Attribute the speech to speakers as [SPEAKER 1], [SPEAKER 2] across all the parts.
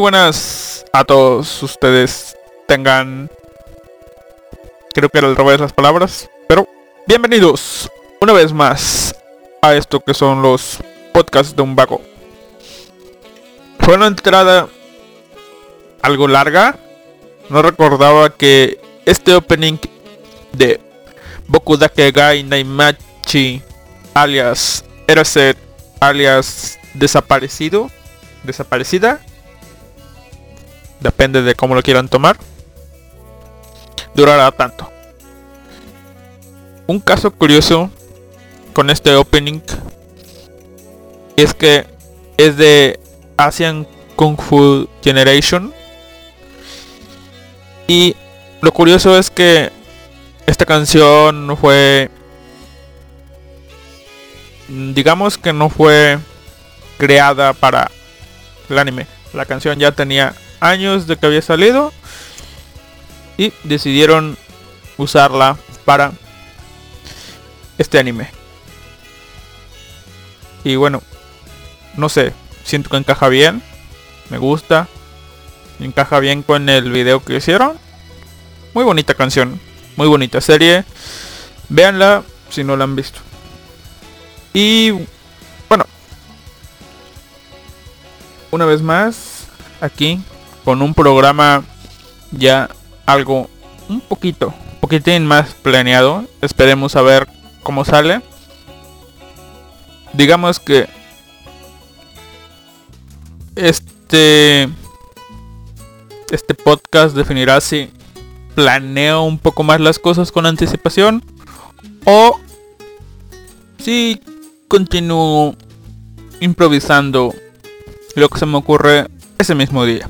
[SPEAKER 1] buenas a todos ustedes. Tengan... Creo que era el revés las palabras. Pero bienvenidos una vez más a esto que son los podcasts de un vago. Fue una entrada algo larga. No recordaba que este opening de Boku Dake Gai Naimachi alias Eraset alias desaparecido desaparecida depende de cómo lo quieran tomar, durará tanto. Un caso curioso con este opening es que es de Asian Kung Fu Generation y lo curioso es que esta canción no fue digamos que no fue creada para el anime. La canción ya tenía años de que había salido y decidieron usarla para este anime. Y bueno, no sé, siento que encaja bien, me gusta, encaja bien con el video que hicieron. Muy bonita canción, muy bonita serie. Véanla si no la han visto. Y bueno, una vez más, aquí con un programa ya algo un poquito, un poquitín más planeado. Esperemos a ver cómo sale. Digamos que este este podcast definirá si planeo un poco más las cosas con anticipación o si continúo improvisando lo que se me ocurre ese mismo día.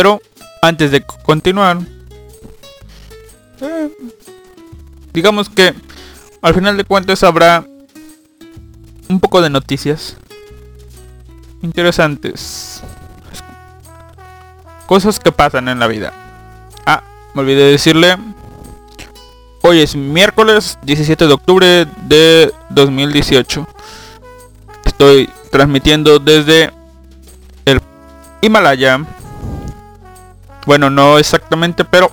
[SPEAKER 1] Pero antes de continuar, eh, digamos que al final de cuentas habrá un poco de noticias interesantes. Cosas que pasan en la vida. Ah, me olvidé de decirle. Hoy es miércoles 17 de octubre de 2018. Estoy transmitiendo desde el Himalaya. Bueno, no exactamente, pero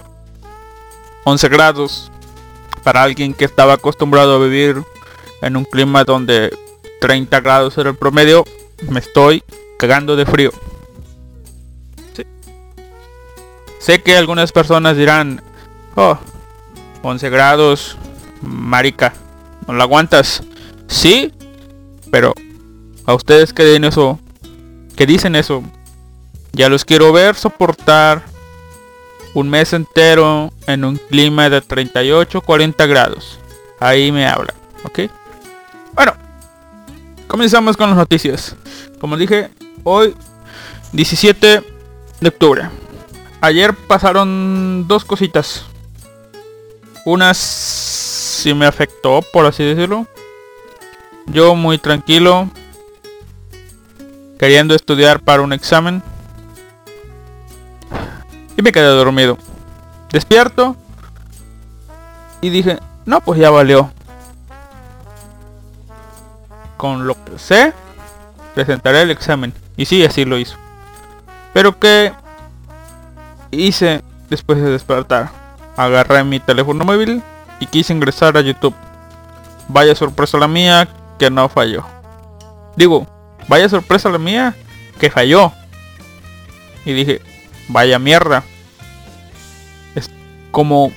[SPEAKER 1] 11 grados. Para alguien que estaba acostumbrado a vivir en un clima donde 30 grados era el promedio, me estoy cagando de frío. Sé que algunas personas dirán, oh, 11 grados, marica, no la aguantas. Sí, pero a ustedes que den eso, que dicen eso, ya los quiero ver soportar un mes entero en un clima de 38, 40 grados. Ahí me habla, ¿ok? Bueno, comenzamos con las noticias. Como dije, hoy 17 de octubre. Ayer pasaron dos cositas. Una sí me afectó, por así decirlo. Yo muy tranquilo, queriendo estudiar para un examen. Y me quedé dormido. Despierto. Y dije, no, pues ya valió. Con lo que sé, presentaré el examen. Y sí, así lo hizo. Pero que hice después de despertar. Agarré mi teléfono móvil y quise ingresar a YouTube. Vaya sorpresa la mía que no falló. Digo, vaya sorpresa la mía que falló. Y dije, vaya mierda. Es como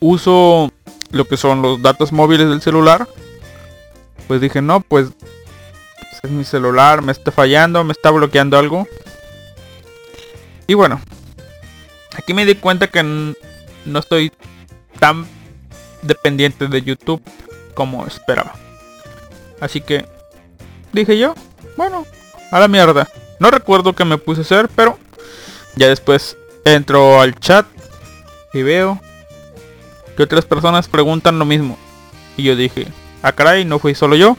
[SPEAKER 1] uso lo que son los datos móviles del celular. Pues dije, no, pues es mi celular, me está fallando, me está bloqueando algo. Y bueno, aquí me di cuenta que no estoy tan dependiente de YouTube como esperaba. Así que dije yo, bueno, a la mierda. No recuerdo qué me puse a hacer, pero ya después entro al chat y veo que otras personas preguntan lo mismo. Y yo dije, ah caray, no fui solo yo.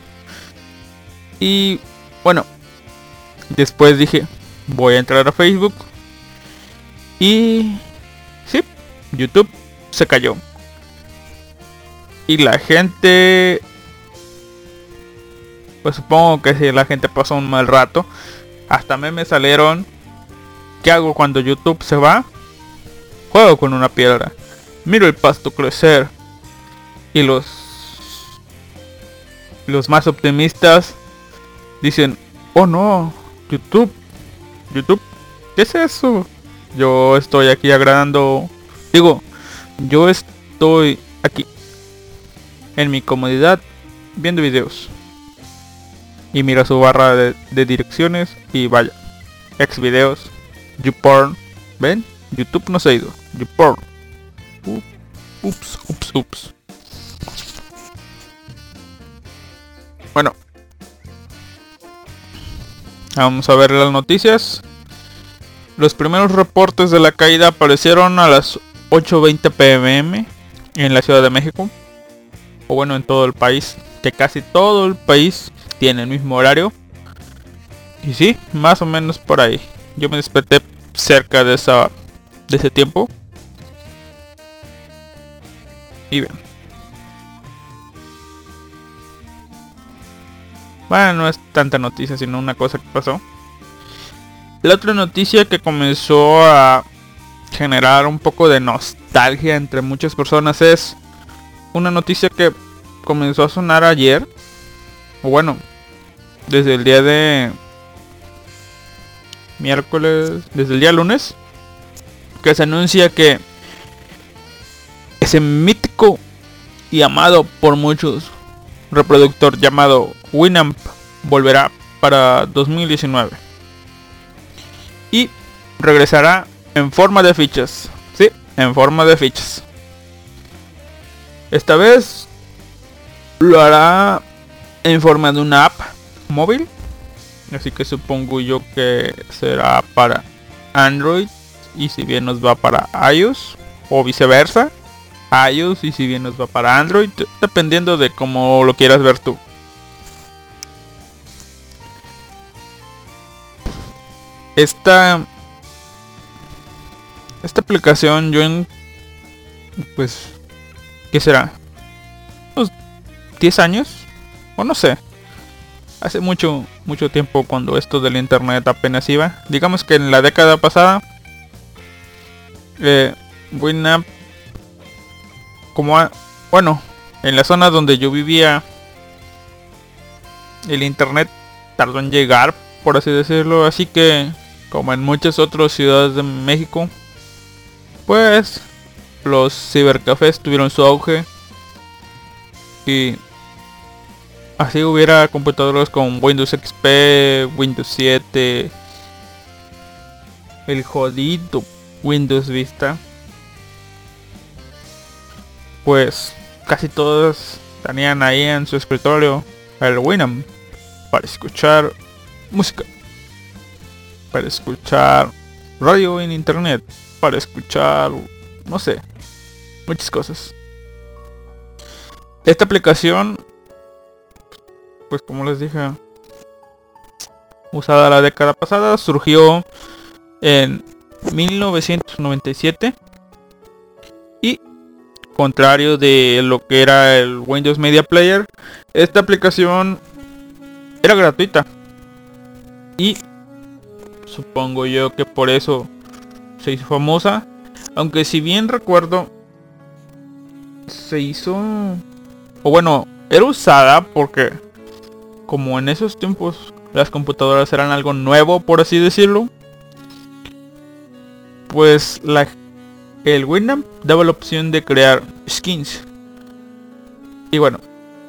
[SPEAKER 1] Y bueno, después dije, voy a entrar a Facebook. Y sí, YouTube se cayó. Y la gente... Pues supongo que si la gente pasó un mal rato. Hasta me salieron. ¿Qué hago cuando YouTube se va? Juego con una piedra. Miro el pasto crecer. Y los... Los más optimistas dicen, oh no, YouTube, YouTube, ¿qué es eso? Yo estoy aquí agradando, digo, yo estoy aquí en mi comodidad viendo videos. Y mira su barra de, direcciones y vaya. Ex videos. YouPorn. ¿Ven? YouTube no se ha ido. YouPorn. Ups, ups, ups. Bueno. Vamos a ver las noticias. Los primeros reportes de la caída aparecieron a las 8.20 pm en la Ciudad de México o bueno en todo el país, que casi todo el país tiene el mismo horario. Y sí, más o menos por ahí. Yo me desperté cerca de esa de ese tiempo. Y bien. Bueno, no es tanta noticia, sino una cosa que pasó. La otra noticia que comenzó a generar un poco de nostalgia entre muchas personas es una noticia que comenzó a sonar ayer. O bueno, desde el día de miércoles, desde el día lunes, que se anuncia que ese mítico y amado por muchos reproductor llamado Winamp volverá para 2019 y regresará en forma de fichas. Sí, en forma de fichas. Esta vez lo hará en forma de una app móvil. Así que supongo yo que será para Android. Y si bien nos va para iOS. O viceversa. iOS y si bien nos va para Android. Dependiendo de cómo lo quieras ver tú. Esta... Esta aplicación yo en... Pues ¿Qué será? ¿Unos 10 años? O no sé. Hace mucho, mucho tiempo cuando esto del internet apenas iba. Digamos que en la década pasada. Eh. Como bueno, en la zona donde yo vivía. El internet tardó en llegar, por así decirlo. Así que, como en muchas otras ciudades de México. Pues los cibercafés tuvieron su auge y así hubiera computadoras con Windows XP, Windows 7, el jodido Windows Vista, pues casi todos tenían ahí en su escritorio el Winamp para escuchar música, para escuchar radio en internet, para escuchar, no sé, muchas cosas. Esta aplicación, pues como les dije, usada la década pasada, surgió en 1997 y contrario de lo que era el Windows Media Player, esta aplicación era gratuita. Y supongo yo que por eso se hizo famosa, aunque si bien recuerdo se hizo o bueno, era usada porque como en esos tiempos las computadoras eran algo nuevo, por así decirlo, pues la, el Winamp daba la opción de crear skins. Y bueno,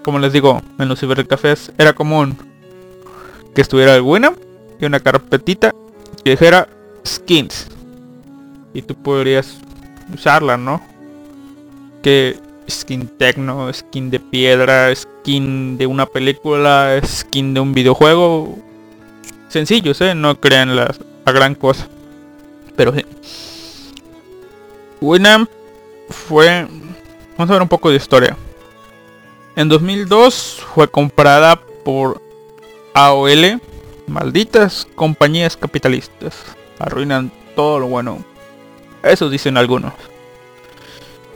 [SPEAKER 1] como les digo, en los cibercafés era común que estuviera el Winamp y una carpetita que dijera skins. Y tú podrías usarla, ¿no? Que skin tecno, skin de piedra, skin de una película, skin de un videojuego. Sencillos, ¿eh? No crean la, gran cosa. Pero sí. Winamp fue... Vamos a ver un poco de historia. En 2002 fue comprada por AOL. Malditas compañías capitalistas. Arruinan todo lo bueno. Eso dicen algunos.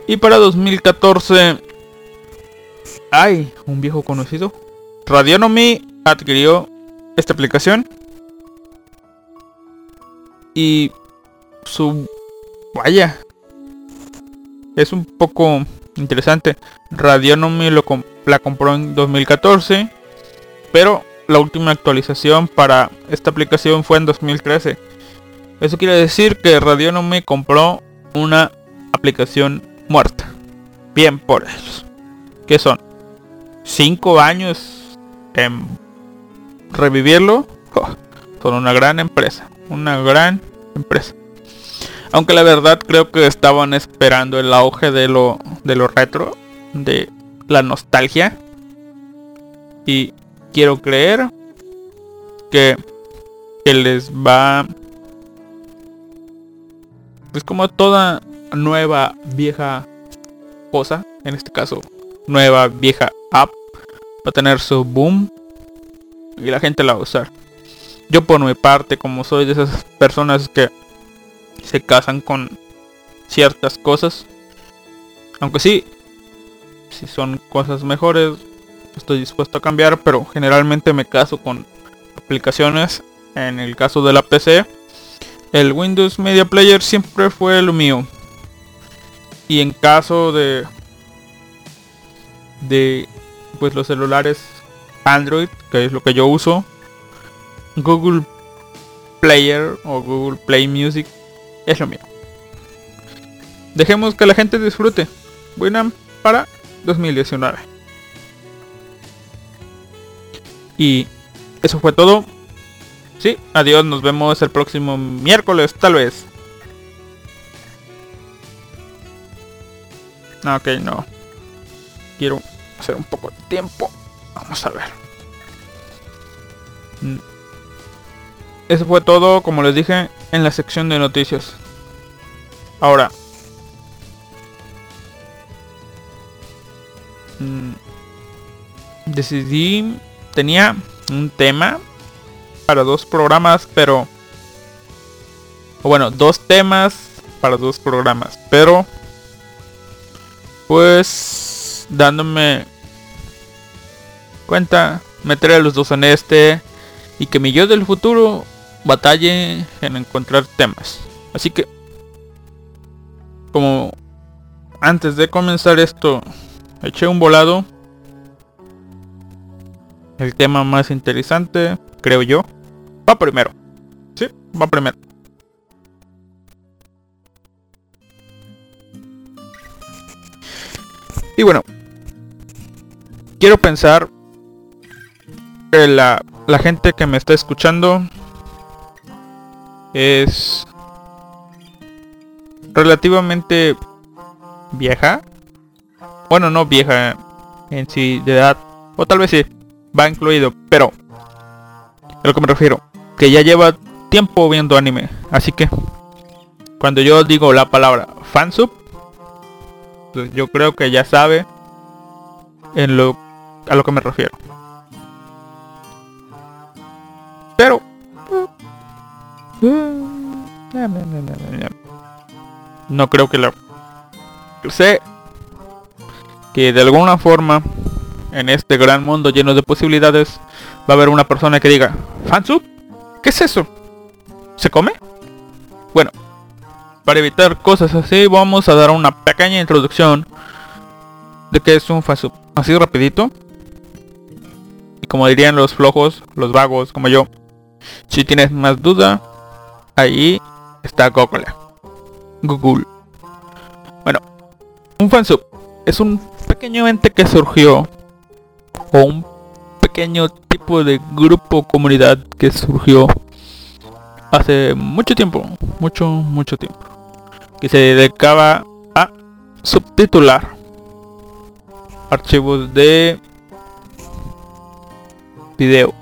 [SPEAKER 1] Y para 2014 hay un viejo conocido. Radionomy adquirió esta aplicación. Y su... Vaya. Es un poco interesante. Radionomy lo la compró en 2014. Pero la última actualización para esta aplicación fue en 2013. Eso quiere decir que Radionomy compró una aplicación muerta. Bien por ellos. ¿Qué son? Cinco años en revivirlo. Oh, son una gran empresa. Una gran empresa. Aunque la verdad creo que estaban esperando el auge de lo, de lo retro. De la nostalgia. Y quiero creer que, que les va... Es como toda nueva vieja cosa, en este caso nueva vieja app, va a tener su boom y la gente la va a usar. Yo por mi parte, como soy de esas personas que se casan con ciertas cosas, aunque sí, si son cosas mejores, estoy dispuesto a cambiar, pero generalmente me caso con aplicaciones. En el caso de la PC, el Windows Media Player siempre fue lo mío. Y en caso de de pues los celulares Android, que es lo que yo uso, Google Player o Google Play Music es lo mío. Dejemos que la gente disfrute. Buena para 2019. Y eso fue todo. Sí, adiós, nos vemos el próximo miércoles, tal vez. Ok, no. Quiero hacer un poco de tiempo. Vamos a ver. Mm. Eso fue todo, como les dije, en la sección de noticias. Ahora. Mm, decidí... Tenía un tema para dos programas, pero... Bueno, dos temas para dos programas, pero pues dándome cuenta, meter a los dos en este y que mi yo del futuro batalle en encontrar temas. Así que, como antes de comenzar esto, eché un volado. El tema más interesante, creo yo, va primero. Sí, va primero. Y bueno, quiero pensar que la, la gente que me está escuchando es relativamente vieja. Bueno, no vieja en sí de edad. O tal vez sí, va incluido. Pero, a lo que me refiero, que ya lleva tiempo viendo anime. Así que, cuando yo digo la palabra fansub, yo creo que ya sabe en lo a lo que me refiero. Pero No creo que la... Sé que de alguna forma en este gran mundo lleno de posibilidades va a haber una persona que diga, ¿fansub? ¿Qué es eso? ¿Se come? Bueno, para evitar cosas así vamos a dar una pequeña introducción de qué es un fansub. Así rapidito. Y como dirían los flojos, los vagos como yo, si tienes más duda, ahí está Google. Google. Bueno, un fansub es un pequeño ente que surgió o un pequeño tipo de grupo comunidad que surgió hace mucho tiempo, mucho, mucho tiempo, que se dedicaba a subtitular archivos de video.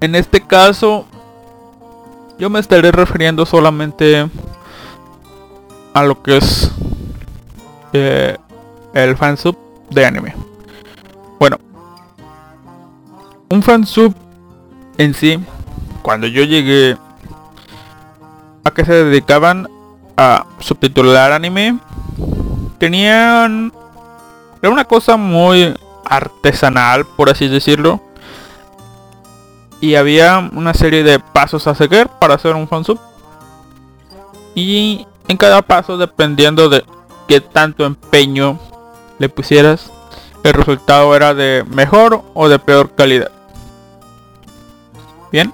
[SPEAKER 1] En este caso, yo me estaré refiriendo solamente a lo que es eh, el fansub de anime. Bueno, un fansub en sí, cuando yo llegué a que se dedicaban a subtitular anime, tenían era una cosa muy artesanal, por así decirlo. Y había una serie de pasos a seguir para hacer un fansub. Y en cada paso, dependiendo de qué tanto empeño le pusieras, el resultado era de mejor o de peor calidad. Bien.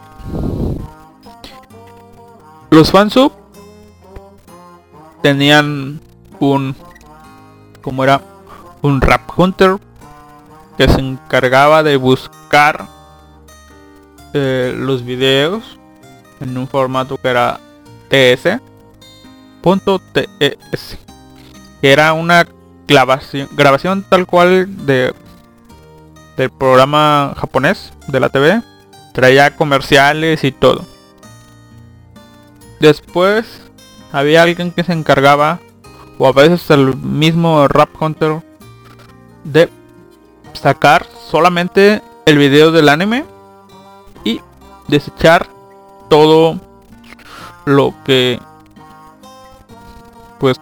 [SPEAKER 1] Los fansub tenían un como era un rap hunter que se encargaba de buscar eh, los videos en un formato que era TS .tes que era una grabación, grabación tal cual de del programa japonés de la TV traía comerciales y todo. Después había alguien que se encargaba o a veces el mismo rap hunter de sacar solamente el video del anime y desechar todo lo que pues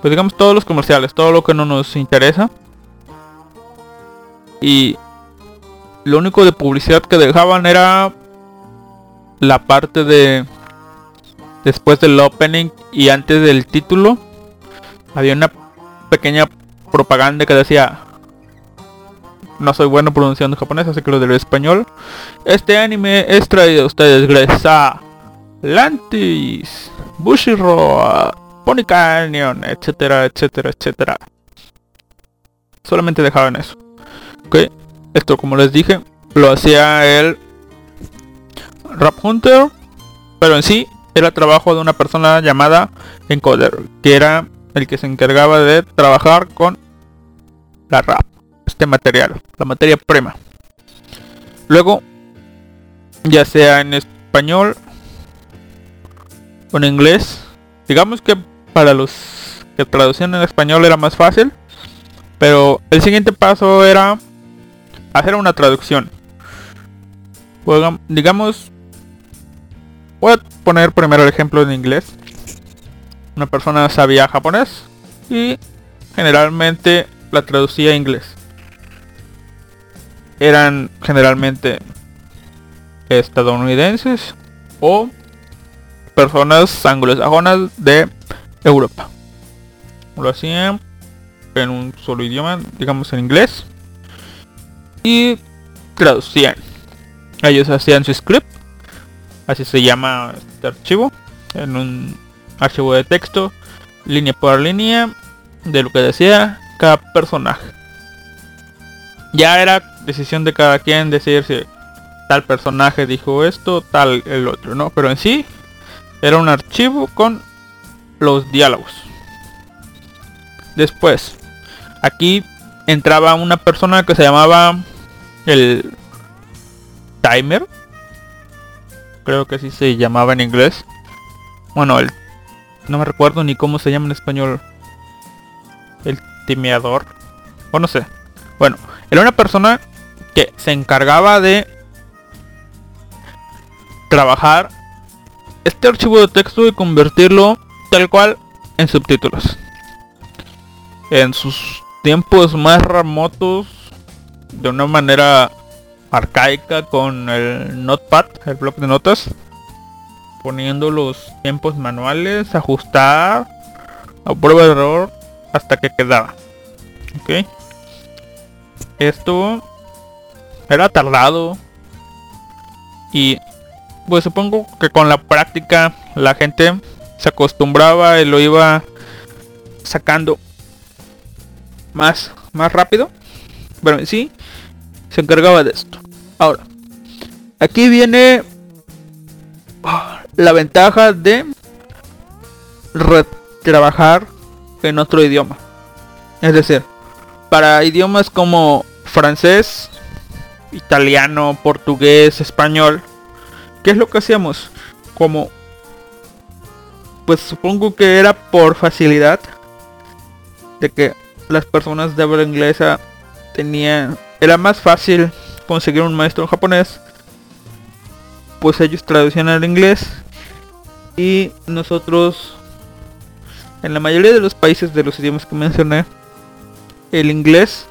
[SPEAKER 1] pues digamos todos los comerciales todo lo que no nos interesa. Y lo único de publicidad que dejaban era la parte de después del opening y antes del título había una pequeña propaganda que decía no soy bueno pronunciando japonés, así que lo del español. Este anime es traído a ustedes gracias a Lantis, Bushiro, Pony Canyon, etcétera, etcétera, etcétera. Solamente dejaban eso. Ok, esto como les dije, lo hacía el Rap Hunter, pero en sí era trabajo de una persona llamada Encoder, que era el que se encargaba de trabajar con la rap, este material, la materia prima. Luego, ya sea en español o en inglés, digamos que para los que traducían en español era más fácil, pero el siguiente paso era hacer una traducción. digamos, voy a poner primero el ejemplo en inglés una persona sabía japonés y generalmente la traducía a inglés. Eran generalmente estadounidenses o personas anglosajonas de Europa. Lo hacían en un solo idioma, digamos en inglés. Y traducían. Ellos hacían su script. Así se llama este archivo. En un archivo de texto, línea por línea, de lo que decía cada personaje. Ya era decisión de cada quien decir si tal personaje dijo esto, tal el otro, ¿no? Pero en sí era un archivo con los diálogos. Después, aquí entraba una persona que se llamaba el timer. Creo que así se llamaba en inglés. Bueno, el no me recuerdo ni cómo se llama en español. El timeador. O no sé. Bueno, era una persona que se encargaba de trabajar este archivo de texto y convertirlo tal cual en subtítulos. En sus tiempos más remotos, de una manera arcaica con el notepad, el bloc de notas, poniendo los tiempos manuales, ajustar a prueba de error hasta que quedaba. Ok. Esto era tardado y pues supongo que con la práctica la gente se acostumbraba y lo iba sacando más más rápido pero sí se encargaba de esto ahora aquí viene la ventaja de trabajar en otro idioma es decir para idiomas como francés italiano portugués español ¿Qué es lo que hacíamos? Como pues supongo que era por facilidad de que las personas de habla inglesa tenían era más fácil conseguir un maestro japonés pues ellos traducían al inglés y nosotros en la mayoría de los países de los idiomas que mencioné el inglés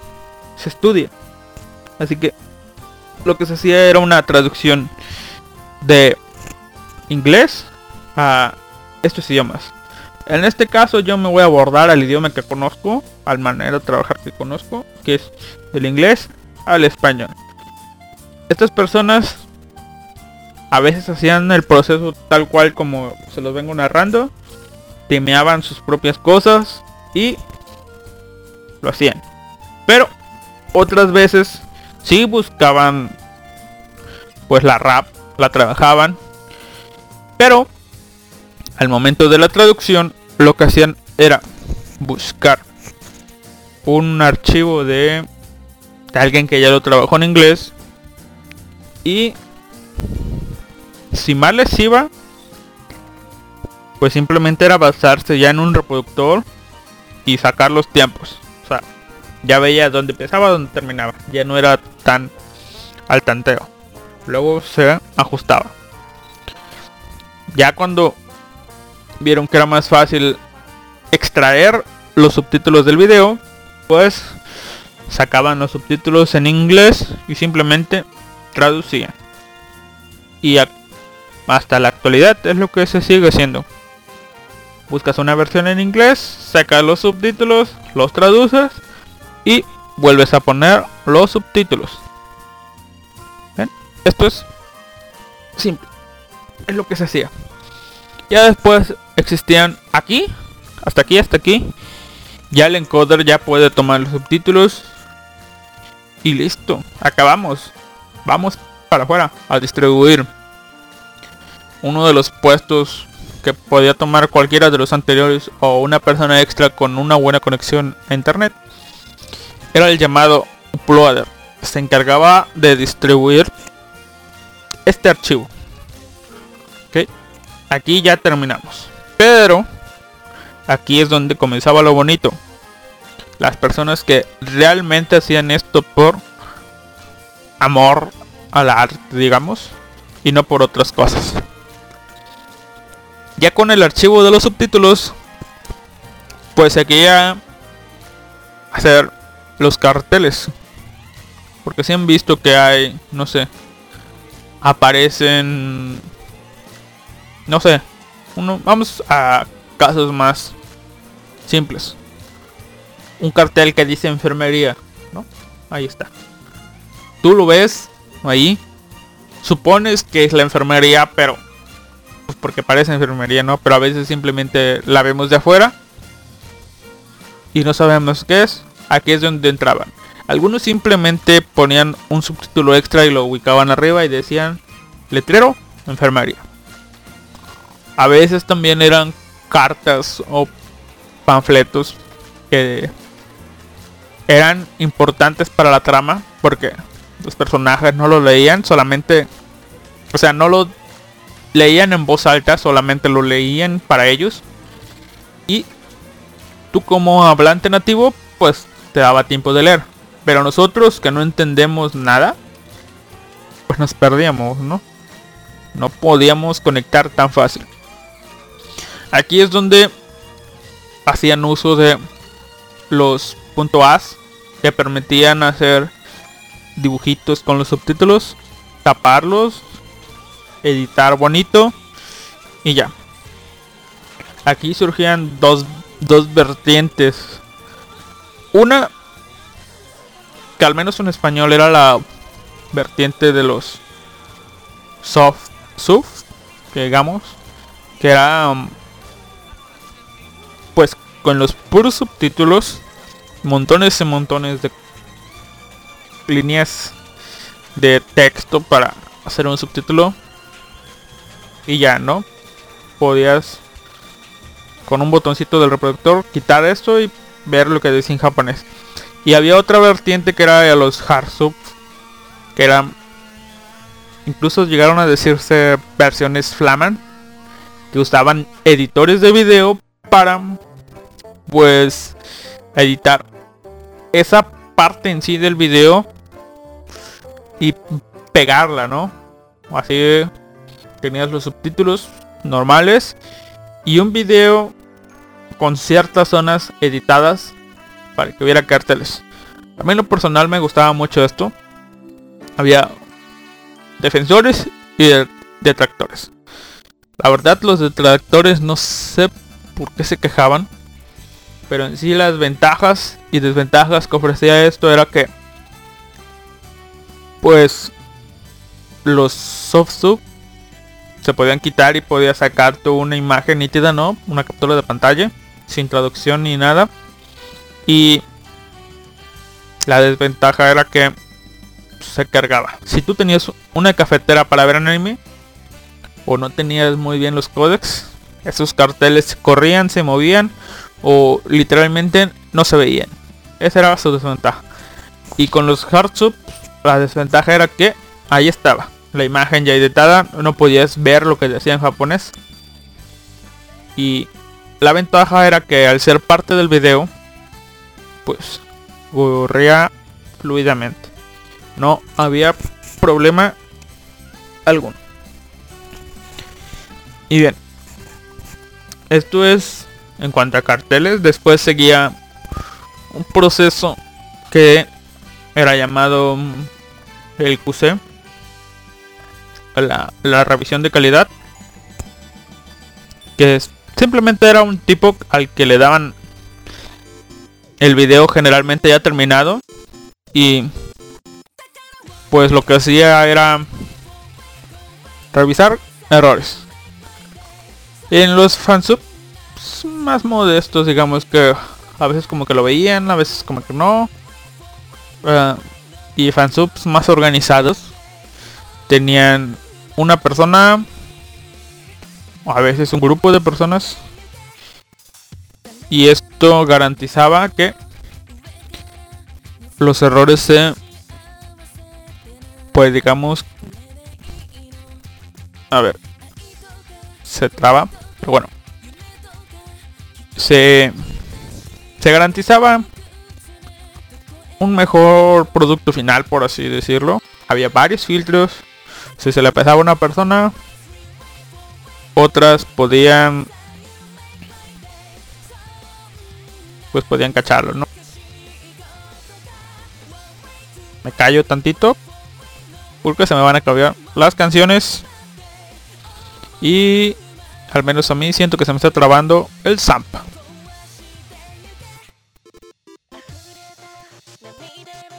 [SPEAKER 1] se estudia así que lo que se hacía era una traducción de inglés a estos idiomas. En este caso yo me voy a abordar al idioma que conozco, al manera de trabajar que conozco, que es el inglés al español. Estas personas a veces hacían el proceso tal cual como se los vengo narrando, temeaban sus propias cosas y lo hacían. Pero otras veces sí buscaban pues la rap la trabajaban. Pero al momento de la traducción lo que hacían era buscar un archivo de, alguien que ya lo trabajó en inglés. Y si mal les iba pues simplemente era basarse ya en un reproductor y sacar los tiempos. O sea ya veía dónde empezaba dónde terminaba. Ya no era tan al tanteo. Luego se ajustaba. Ya cuando vieron que era más fácil extraer los subtítulos del video, pues sacaban los subtítulos en inglés y simplemente traducían. Y hasta la actualidad es lo que se sigue haciendo. Buscas una versión en inglés, sacas los subtítulos, los traduces y vuelves a poner los subtítulos. Esto es simple. Es lo que se hacía. Ya después existían aquí, hasta aquí, hasta aquí. Ya el encoder ya puede tomar los subtítulos. Y listo, acabamos. Vamos para afuera a distribuir. Uno de los puestos que podía tomar cualquiera de los anteriores o una persona extra con una buena conexión a internet era el llamado uploader. Se encargaba de distribuir este archivo. Ok, aquí ya terminamos. Pero aquí es donde comenzaba lo bonito. Las personas que realmente hacían esto por amor al arte, digamos, y no por otras cosas. Ya con el archivo de los subtítulos, pues seguía hacer los carteles. Porque si han visto que hay, no sé, aparecen no sé uno, vamos a casos más simples un cartel que dice enfermería ¿no? ahí está. Tú lo ves ahí. Supones que es la enfermería pero pues porque parece enfermería no pero a veces simplemente la vemos de afuera y no sabemos qué es. Aquí es donde entraban. Algunos simplemente ponían un subtítulo extra y lo ubicaban arriba y decían letrero, enfermería. A veces también eran cartas o panfletos que eran importantes para la trama porque los personajes no lo leían, solamente, o sea, no lo leían en voz alta, solamente lo leían para ellos. Y tú como hablante nativo, pues te daba tiempo de leer. Pero nosotros que no entendemos nada, pues nos perdíamos, ¿no? No podíamos conectar tan fácil. Aquí es donde hacían uso de los .as que permitían hacer dibujitos con los subtítulos, taparlos, editar bonito y ya. Aquí surgían dos, dos vertientes. Una que al menos en español era la vertiente de los soft sub, que digamos, que era um, pues con los puros subtítulos, montones y montones de líneas de texto para hacer un subtítulo y ya, ¿no? Podías con un botoncito del reproductor quitar esto y ver lo que decía en japonés. Y había otra vertiente que era de los hard sub, que eran incluso llegaron a decirse versiones flaman que usaban editores de video para pues editar esa parte en sí del video y pegarla, ¿no? Así tenías los subtítulos normales y un video con ciertas zonas editadas para que hubiera carteles. A mí en lo personal me gustaba mucho esto. Había defensores y detractores. La verdad los detractores no sé por qué se quejaban. Pero en sí las ventajas y desventajas que ofrecía esto era que pues los soft sub se podían quitar y podía sacar tú una imagen nítida, ¿no? Una captura de pantalla sin traducción ni nada. Y la desventaja era que se cargaba. Si tú tenías una cafetera para ver anime o no tenías muy bien los códex, esos carteles corrían, se movían o literalmente no se veían. Esa era su desventaja. Y con los hard la desventaja era que ahí estaba. La imagen ya editada, no podías ver lo que decía en japonés. Y la ventaja era que al ser parte del video, pues corría fluidamente. No había problema alguno. Y bien, esto es en cuanto a carteles. Después seguía un proceso que era llamado mm, el QC. La, revisión de calidad. Que simplemente era un tipo al que le daban el video generalmente ya terminado. Y pues lo que hacía era revisar errores. En los fansub más modestos, digamos que a veces como que lo veían, a veces como que no. Uh, y fansubs más organizados tenían una persona a veces un grupo de personas y esto garantizaba que los errores se pues digamos a ver se traba pero bueno se, se garantizaba un mejor producto final, por así decirlo. Había varios filtros. Si se le pesaba a una persona, otras podían pues podían cacharlo, ¿no? Me callo tantito porque se me van a cambiar las canciones y al menos a mí siento que se me está trabando el Zamp.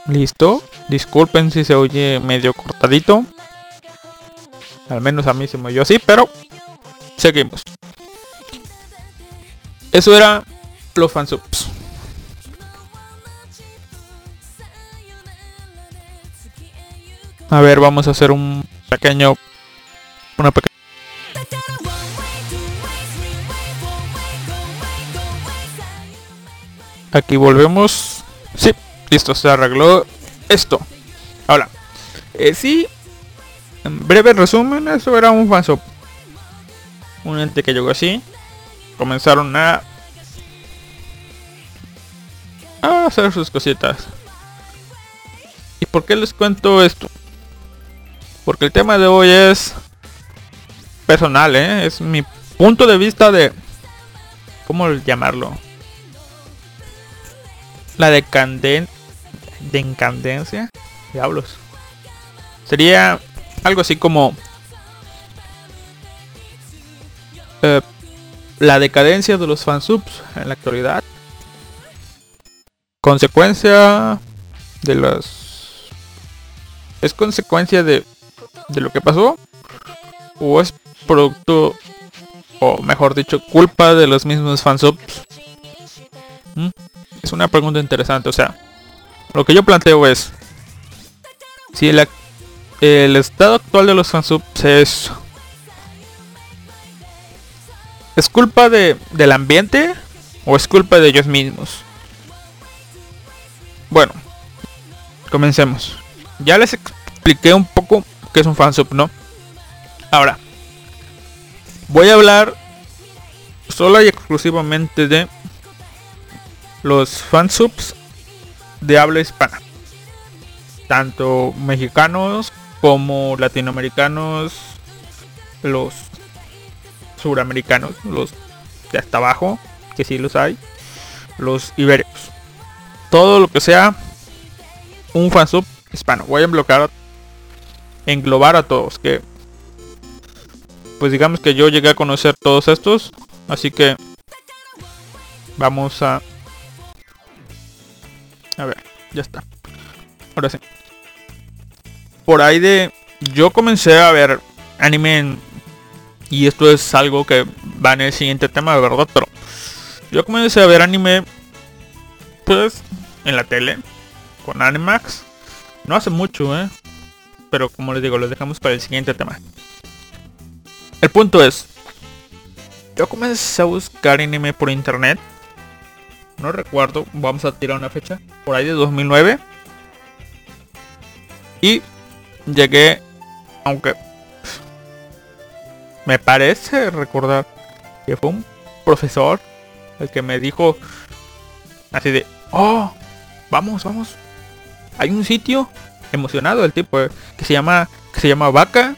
[SPEAKER 1] Listo. Disculpen si se oye medio cortadito. Al menos a mí se me oyó así, pero seguimos. Eso era los fansubs. A ver, vamos a hacer un pequeño una pequeña Aquí volvemos. Sí, listo, se arregló esto. Ahora, eh, sí, en breve resumen, eso era un fansop. Un ente que llegó así. Comenzaron a, a hacer sus cositas. ¿Y por qué les cuento esto? Porque el tema de hoy es personal, ¿eh? Es mi punto de vista de... ¿Cómo llamarlo? La decanden... Decadencia. Diablos. Sería algo así como... Eh, la decadencia de los fansubs en la actualidad. Consecuencia de las... ¿Es consecuencia de, de lo que pasó? ¿O es producto, o mejor dicho, culpa de los mismos fansubs? ¿Mm? Es una pregunta interesante, o sea, lo que yo planteo es, si el, el estado actual de los fansubs es... ¿Es culpa de, del ambiente o es culpa de ellos mismos? Bueno, comencemos. Ya les expliqué un poco qué es un fansub, ¿no? Ahora, voy a hablar solo y exclusivamente de los fansubs de habla hispana. Tanto mexicanos como latinoamericanos, los suramericanos, los de hasta abajo, que sí los hay, los ibéricos. Todo lo que sea un fansub hispano. Voy a bloquear, englobar a todos, que pues digamos que yo llegué a conocer todos estos, así que vamos a a ver, ya está. Ahora sí. Por ahí de yo comencé a ver anime y esto es algo que va en el siguiente tema, de verdad, pero yo comencé a ver anime pues en la tele con Animax. No hace mucho, ¿eh? Pero como les digo, lo dejamos para el siguiente tema. El punto es, yo comencé a buscar anime por internet. No recuerdo, vamos a tirar una fecha. Por ahí de 2009. Y llegué, aunque me parece recordar que fue un profesor el que me dijo así de, oh, vamos, vamos. Hay un sitio emocionado el tipo eh, que se llama que se llama Vaca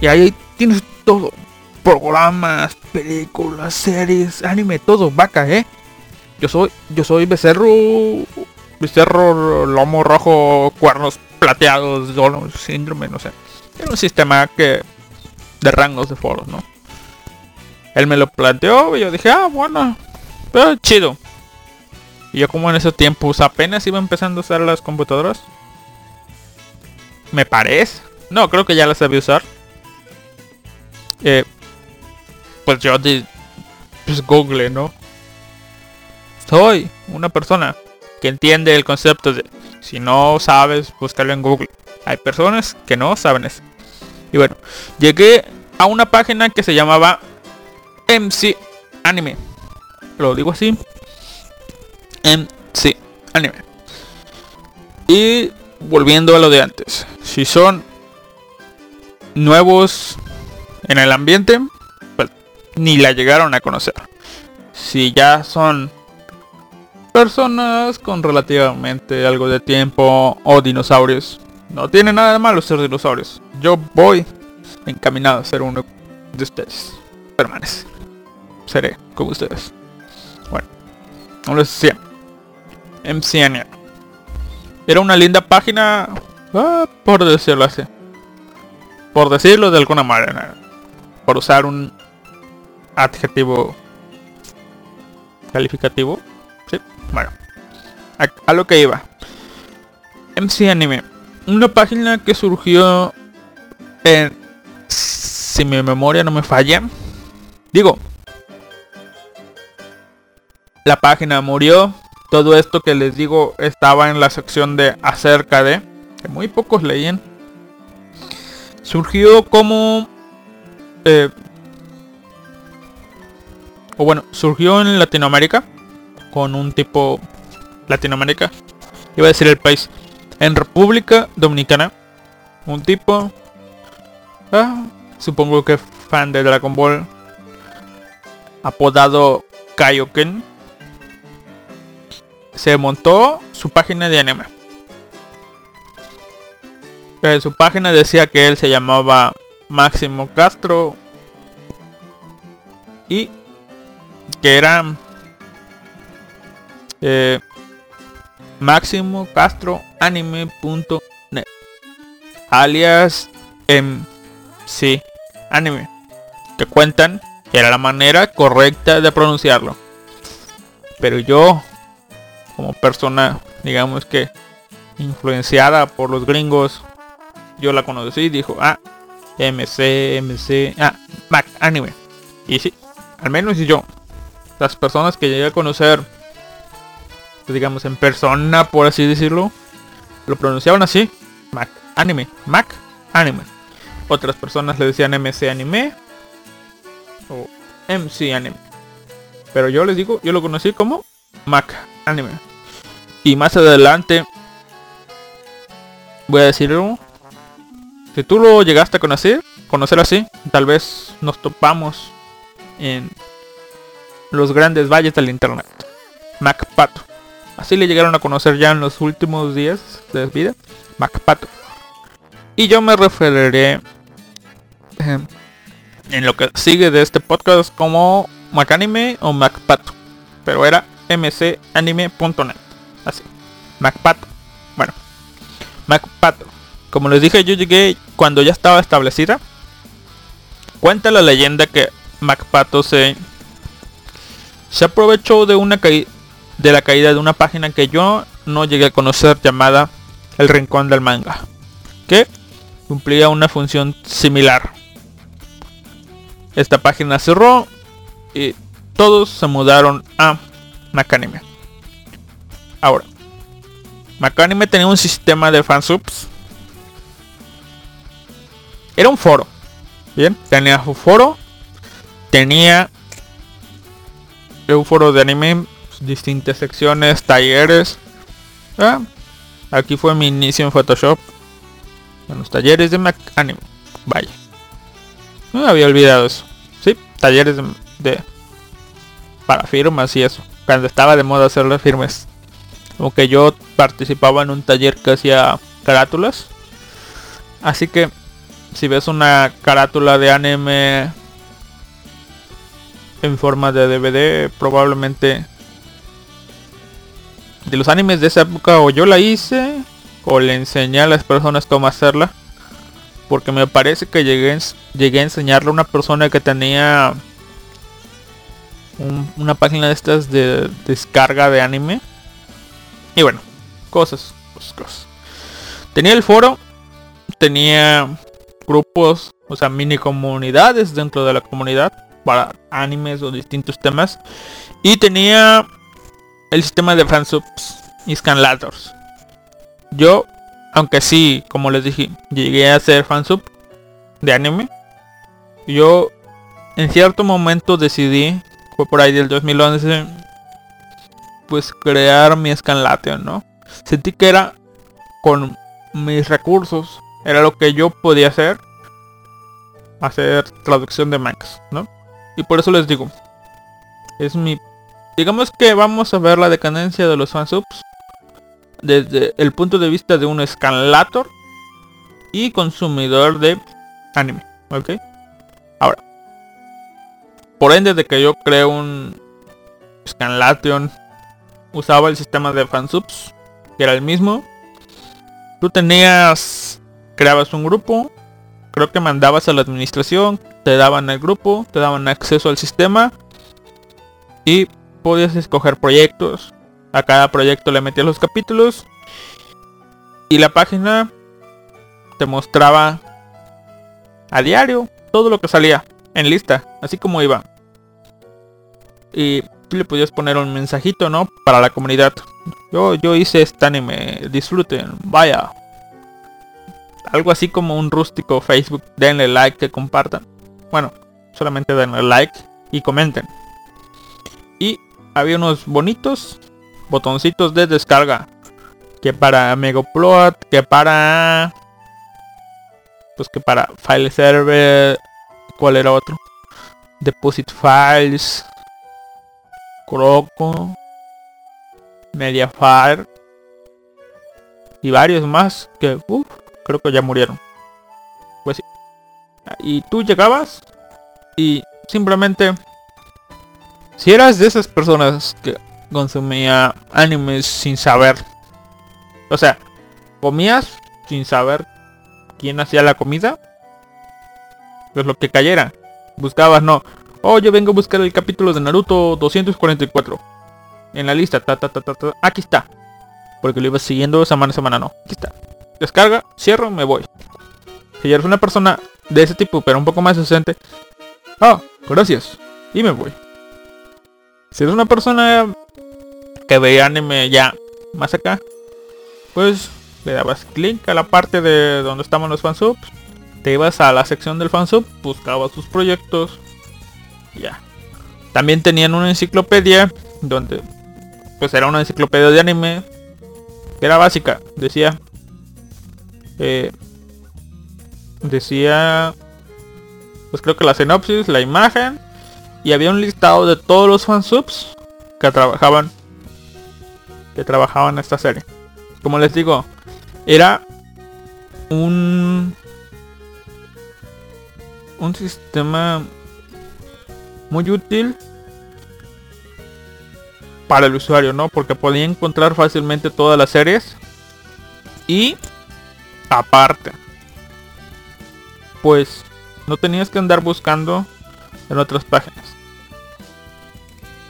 [SPEAKER 1] y ahí tienes todo, programas, películas, series, anime, todo, Vaca, ¿eh? Yo soy yo soy becerro becerro lomo rojo, cuernos plateados, síndrome, no sé. Era un sistema que de rangos de foros, ¿no? Él me lo planteó y yo dije, ah, bueno, pero chido. Y yo como en esos tiempos apenas iba empezando a usar las computadoras. Me parece. No, creo que ya las sabía usar. Eh, pues yo de, pues Google, ¿no? Soy una persona que entiende el concepto de si no sabes, búscalo en Google. Hay personas que no saben eso. Y bueno, llegué a una página que se llamaba MC Anime. Lo digo así. MC Anime. Y volviendo a lo de antes. Si son nuevos en el ambiente, pues ni la llegaron a conocer. Si ya son personas con relativamente algo de tiempo o dinosaurios, no tiene nada de malo ser dinosaurios. Yo voy encaminado a ser uno de ustedes. Permanece. Seré como ustedes. Bueno, como les decía. MCN. Era una linda página, ah, por decirlo así. Por decirlo de alguna manera. Por usar un adjetivo calificativo. Bueno. A lo que iba. MC Anime una página que surgió en si mi memoria no me falla digo la página murió todo esto que les digo estaba en la sección de acerca de que muy pocos leían surgió como eh, o bueno surgió en Latinoamérica con un tipo Latinoamérica iba a decir el país en República Dominicana, un tipo, ah, supongo que fan de Dragon Ball, apodado Kaioken, se montó su página de anime. En su página decía que él se llamaba Máximo Castro y que era eh, máximo castro anime.net alias MC anime. Que cuentan que era la manera correcta de pronunciarlo. Pero yo como persona digamos que influenciada por los gringos yo la conocí y dijo ah MC MC ah Mac anime y sí al menos yo las personas que llegué a conocer digamos en persona por así decirlo. Lo pronunciaban así. Mac anime. Mac anime. Otras personas le decían MC anime o MC anime. Pero yo les digo yo lo conocí como Mac anime. Y más adelante voy a decirlo si tú lo llegaste a conocer conocer así tal vez nos topamos en los grandes valles del internet. MacPato. Así le llegaron a conocer ya en los últimos días de vida. MacPato. Y yo me referiré eh, en lo que sigue de este podcast como MacAnime o MacPato. Pero era mcanime.net. Así. MacPato. Bueno. MacPato. Como les dije, yo llegué cuando ya estaba establecida. Cuenta la leyenda que MacPato se se aprovechó de una de la caída de una página que yo no llegué a conocer llamada El Rincón del Manga, que cumplía una función similar. Esta página cerró y todos se mudaron a Macanime. Ahora, Macanime tenía un sistema de fansubs. Era un foro. Bien, tenía un foro. Tenía un foro de anime, distintas secciones, talleres. Ah, aquí fue mi inicio en Photoshop. En los talleres de Mac Anime. Vaya. No me había olvidado eso. Sí, talleres de, para firmas y eso. Cuando estaba de moda hacer las firmas. Como que yo participaba en un taller que hacía carátulas. Así que si ves una carátula de anime en forma de DVD probablemente de los animes de esa época o yo la hice o le enseñé a las personas cómo hacerla. Porque me parece que llegué, llegué a enseñarle a una persona que tenía una página de estas de descarga de anime. Y bueno cosas, cosas. Tenía el foro tenía grupos o sea mini comunidades dentro de la comunidad para animes o distintos temas. Y tenía el sistema de fansubs y scanlators. Yo, aunque sí, como les dije, llegué a hacer fansub de anime. Yo en cierto momento decidí, fue por ahí del 2011, pues crear mi Scanlation, ¿no? Sentí que era con mis recursos, era lo que yo podía hacer, hacer traducción de mangas, ¿no? Y por eso les digo, es mi... Digamos que vamos a ver la decadencia de los fansubs desde el punto de vista de un scanlator y consumidor de anime. ¿Ok? Ahora, por ende de que yo creo un Scanlation, usaba el sistema de fansubs, que era el mismo. Tú tenías, creabas un grupo, creo que mandabas a la administración, te daban el grupo, te daban acceso al sistema y podías escoger proyectos. A cada proyecto le metías los capítulos y la página te mostraba a diario todo lo que salía en lista, así como iba. Y le podías poner un mensajito, ¿no? Para la comunidad. Yo, yo hice este anime, disfruten, vaya, algo así como un rústico Facebook. Denle like, que compartan. Bueno, solamente denle like y comenten. Había unos bonitos botoncitos de descarga. Que para Megaplot, que para... Pues que para File Server. ¿Cuál era otro? Deposit Files. Croco. Mediafire. Y varios más que... Creo que ya murieron. Pues. Y tú llegabas y simplemente Si eras de esas personas que consumía animes sin saber. O sea, comías sin saber quién hacía la comida. Pues lo que cayera. Buscabas, no. Oh, yo vengo a buscar el capítulo de Naruto 244. En la lista, ta, ta, ta, ta, ta. Aquí está. Porque lo iba siguiendo semana a semana, no. Aquí está. Descarga, cierro, me voy. Si eres una persona de ese tipo, pero un poco más decente. Ah, gracias. Y me voy. Si eres una persona que veía anime ya más acá, pues le dabas clic a la parte de donde estaban los fansubs, te ibas a la sección del fansub, buscabas sus proyectos, ya. También tenían una enciclopedia donde pues era una enciclopedia de anime que era básica, decía eh, decía pues creo que la sinopsis, la imagen y había un listado de todos los fansubs que trabajaban que trabajaban esta serie. Como les digo, era un un sistema muy útil para el usuario, ¿no? Porque podía encontrar fácilmente todas las series y aparte pues no tenías que andar buscando en otras páginas.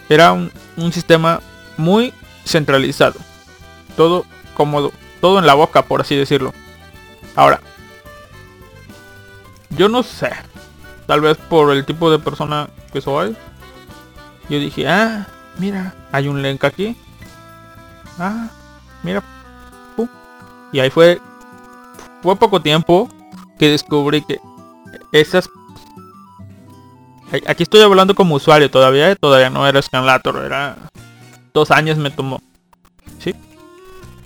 [SPEAKER 1] Era un, un sistema muy centralizado. Todo cómodo. Todo en la boca, por así decirlo. Ahora. Yo no sé. Tal vez por el tipo de persona que soy. Yo dije, ah, mira, hay un link aquí. Ah, mira. Y ahí fue. Fue poco tiempo que descubrí que esas Aquí estoy hablando como usuario todavía, todavía no era Scanlator, era dos años me tomó. ¿Sí?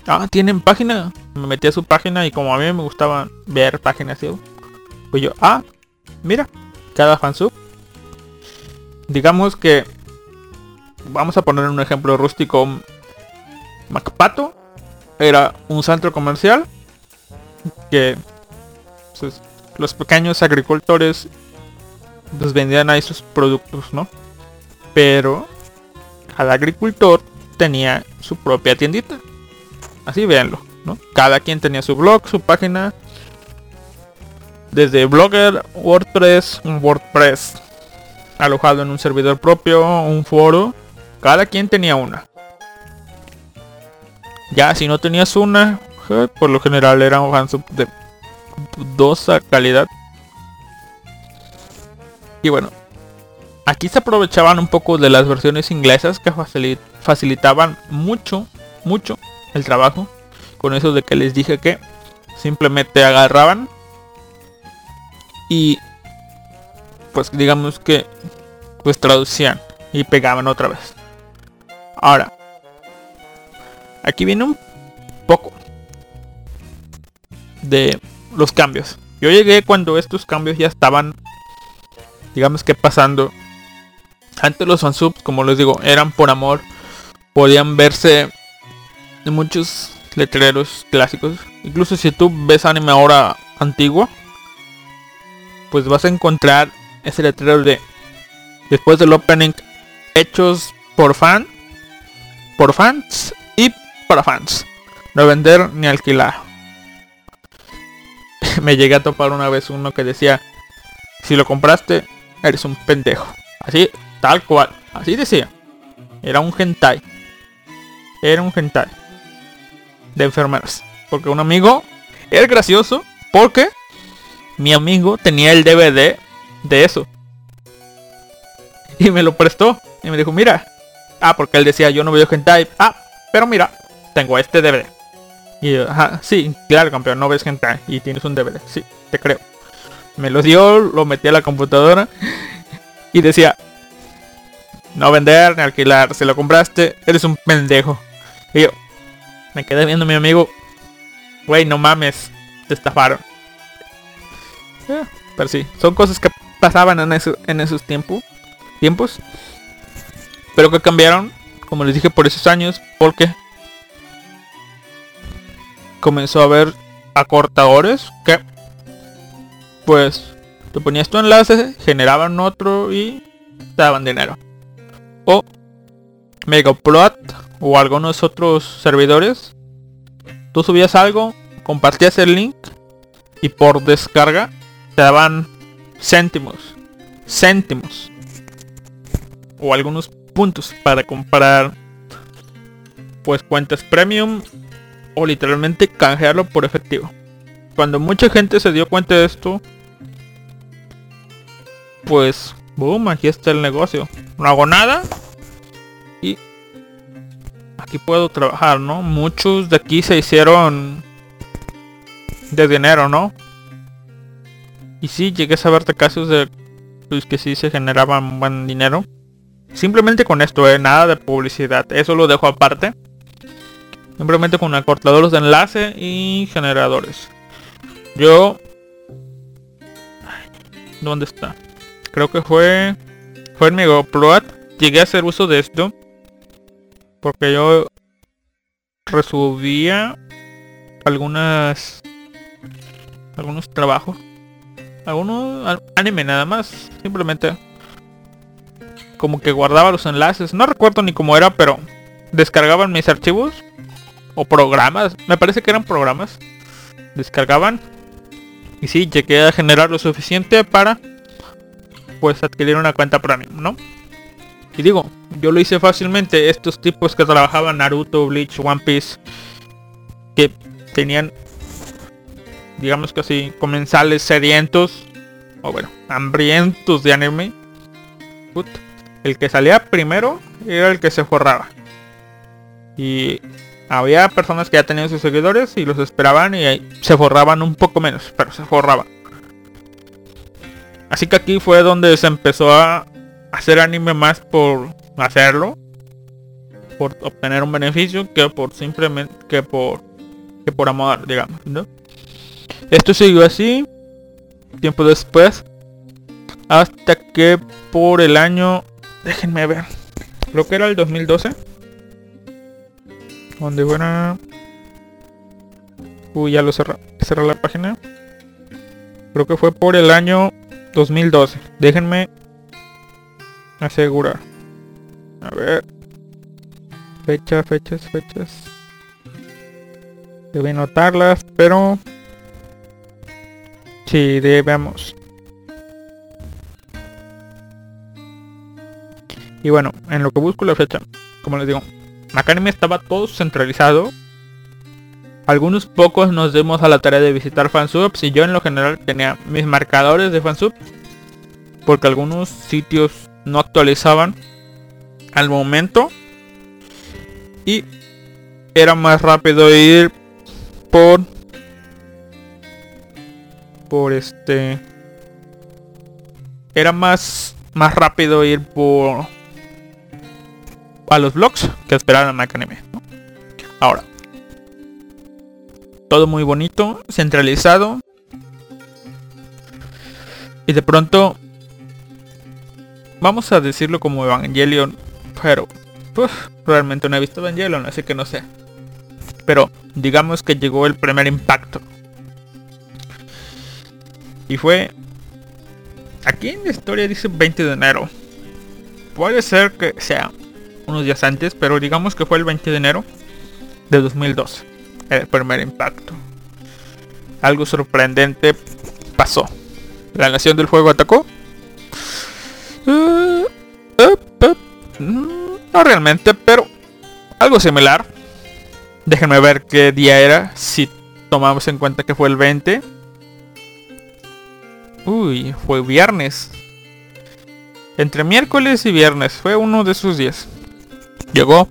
[SPEAKER 1] Ah, tienen página. Me metí a su página y como a mí me gustaba ver páginas, pues yo, ah, mira, cada fansub. Digamos que vamos a poner un ejemplo rústico. Macpato era un centro comercial que pues, los pequeños agricultores pues vendían ahí sus productos, ¿no? Pero cada agricultor tenía su propia tiendita. Así véanlo, ¿no? Cada quien tenía su blog, su página. Desde Blogger, WordPress, un WordPress alojado en un servidor propio, un foro. Cada quien tenía una. Ya si no tenías una, por lo general era un fansub de dudosa calidad. Y bueno, aquí se aprovechaban un poco de las versiones inglesas que facilitaban mucho, mucho el trabajo. Con eso de que les dije que simplemente agarraban y pues digamos que pues traducían y pegaban otra vez. Ahora, aquí viene un poco de los cambios. Yo llegué cuando estos cambios ya estaban digamos que pasando. Antes los fansubs, como les digo, eran por amor. Podían verse muchos letreros clásicos. Incluso si tú ves anime ahora antiguo, pues vas a encontrar ese letrero de después del opening hechos por fan, por fans y para fans. No vender ni alquilar. Me llegué a topar una vez uno que decía, si lo compraste, eres un pendejo. Así, tal cual. Así decía. Era un hentai. Era un hentai. De enfermeras. Porque un amigo era gracioso porque mi amigo tenía el DVD de eso. Y me lo prestó. Y me dijo, mira. Ah, porque él decía, yo no veo hentai. Ah, pero mira, tengo este DVD. Y yo, ajá, sí, claro, campeón, no ves hentai. Y tienes un DVD. Sí, te creo. Me lo dio, lo metí a la computadora y decía, no vender ni alquilar, si lo compraste, eres un pendejo. Y yo, me quedé viendo a mi amigo, güey, no mames, te estafaron. Eh, pero sí, son cosas que pasaban en, en esos tiempos, tiempos, pero que cambiaron, como les dije, por esos años, porque comenzó a haber acortadores que pues te ponías tu enlace, generaban otro y te daban dinero. o Megaplot o algunos otros servidores. Tú subías algo, compartías el link y por descarga te daban céntimos. Céntimos. O algunos puntos para comprar pues cuentas premium o literalmente canjearlo por efectivo. Cuando mucha gente se dio cuenta de esto, pues, boom, aquí está el negocio. No hago nada y aquí puedo trabajar, ¿no? Muchos de aquí se hicieron de dinero, ¿no? Y sí, llegué a saber de casos de pues, que sí se generaban buen dinero. Simplemente con esto, ¿eh? nada de publicidad. Eso lo dejo aparte. Simplemente con acortadores de enlace y generadores. Yo... ¿Dónde está? Creo que fue... Fue en Megaplot. Llegué a hacer uso de esto. Porque yo... Resubía... Algunas... Algunos trabajos. Algunos anime nada más. Simplemente... Como que guardaba los enlaces. No recuerdo ni cómo era, pero... Descargaban mis archivos. O programas. Me parece que eran programas. Descargaban y sí, llegué a generar lo suficiente para pues adquirir una cuenta premium, ¿no? Y digo, yo lo hice fácilmente. Estos tipos que trabajaban Naruto, Bleach, One Piece, que tenían, digamos que así, comensales sedientos, o bueno, hambrientos de anime. el que salía primero era el que se forraba. Y había personas que ya tenían sus seguidores y los esperaban y se forraban un poco menos, pero se forraban. Así que aquí fue donde se empezó a hacer anime más por hacerlo, por obtener un beneficio que por simplemente que por que por amor, digamos, ¿no? Esto siguió así tiempo después hasta que por el año déjenme ver, creo que era el 2012 donde fuera uy ya lo cerré cerré la página creo que fue por el año 2012 déjenme asegurar. A ver. Fecha fechas fechas. Debe notarlas pero si debemos. Y bueno en lo que busco la fecha como les digo Academy estaba todo centralizado. Algunos pocos nos dimos a la tarea de visitar fansubs y yo en lo general tenía mis marcadores de fansub porque algunos sitios no actualizaban al momento y era más rápido ir por por este era más más rápido ir por a los blogs que esperar a Mac Anime. Ahora, todo muy bonito, centralizado. Y de pronto, vamos a decirlo como Evangelion, pero realmente no he visto Evangelion, así que no sé. Pero digamos que llegó el primer impacto. Y fue... Aquí en la historia dice 20 de enero. Puede ser que sea unos días antes, pero digamos que fue el 20 de enero de 2012, el primer impacto. Algo sorprendente pasó. La Nación del Fuego atacó. Eh, eh, eh, no realmente, pero algo similar. Déjenme ver qué día era, si tomamos en cuenta que fue el 20. Uy, fue viernes. Entre miércoles y viernes, fue uno de esos días llegó.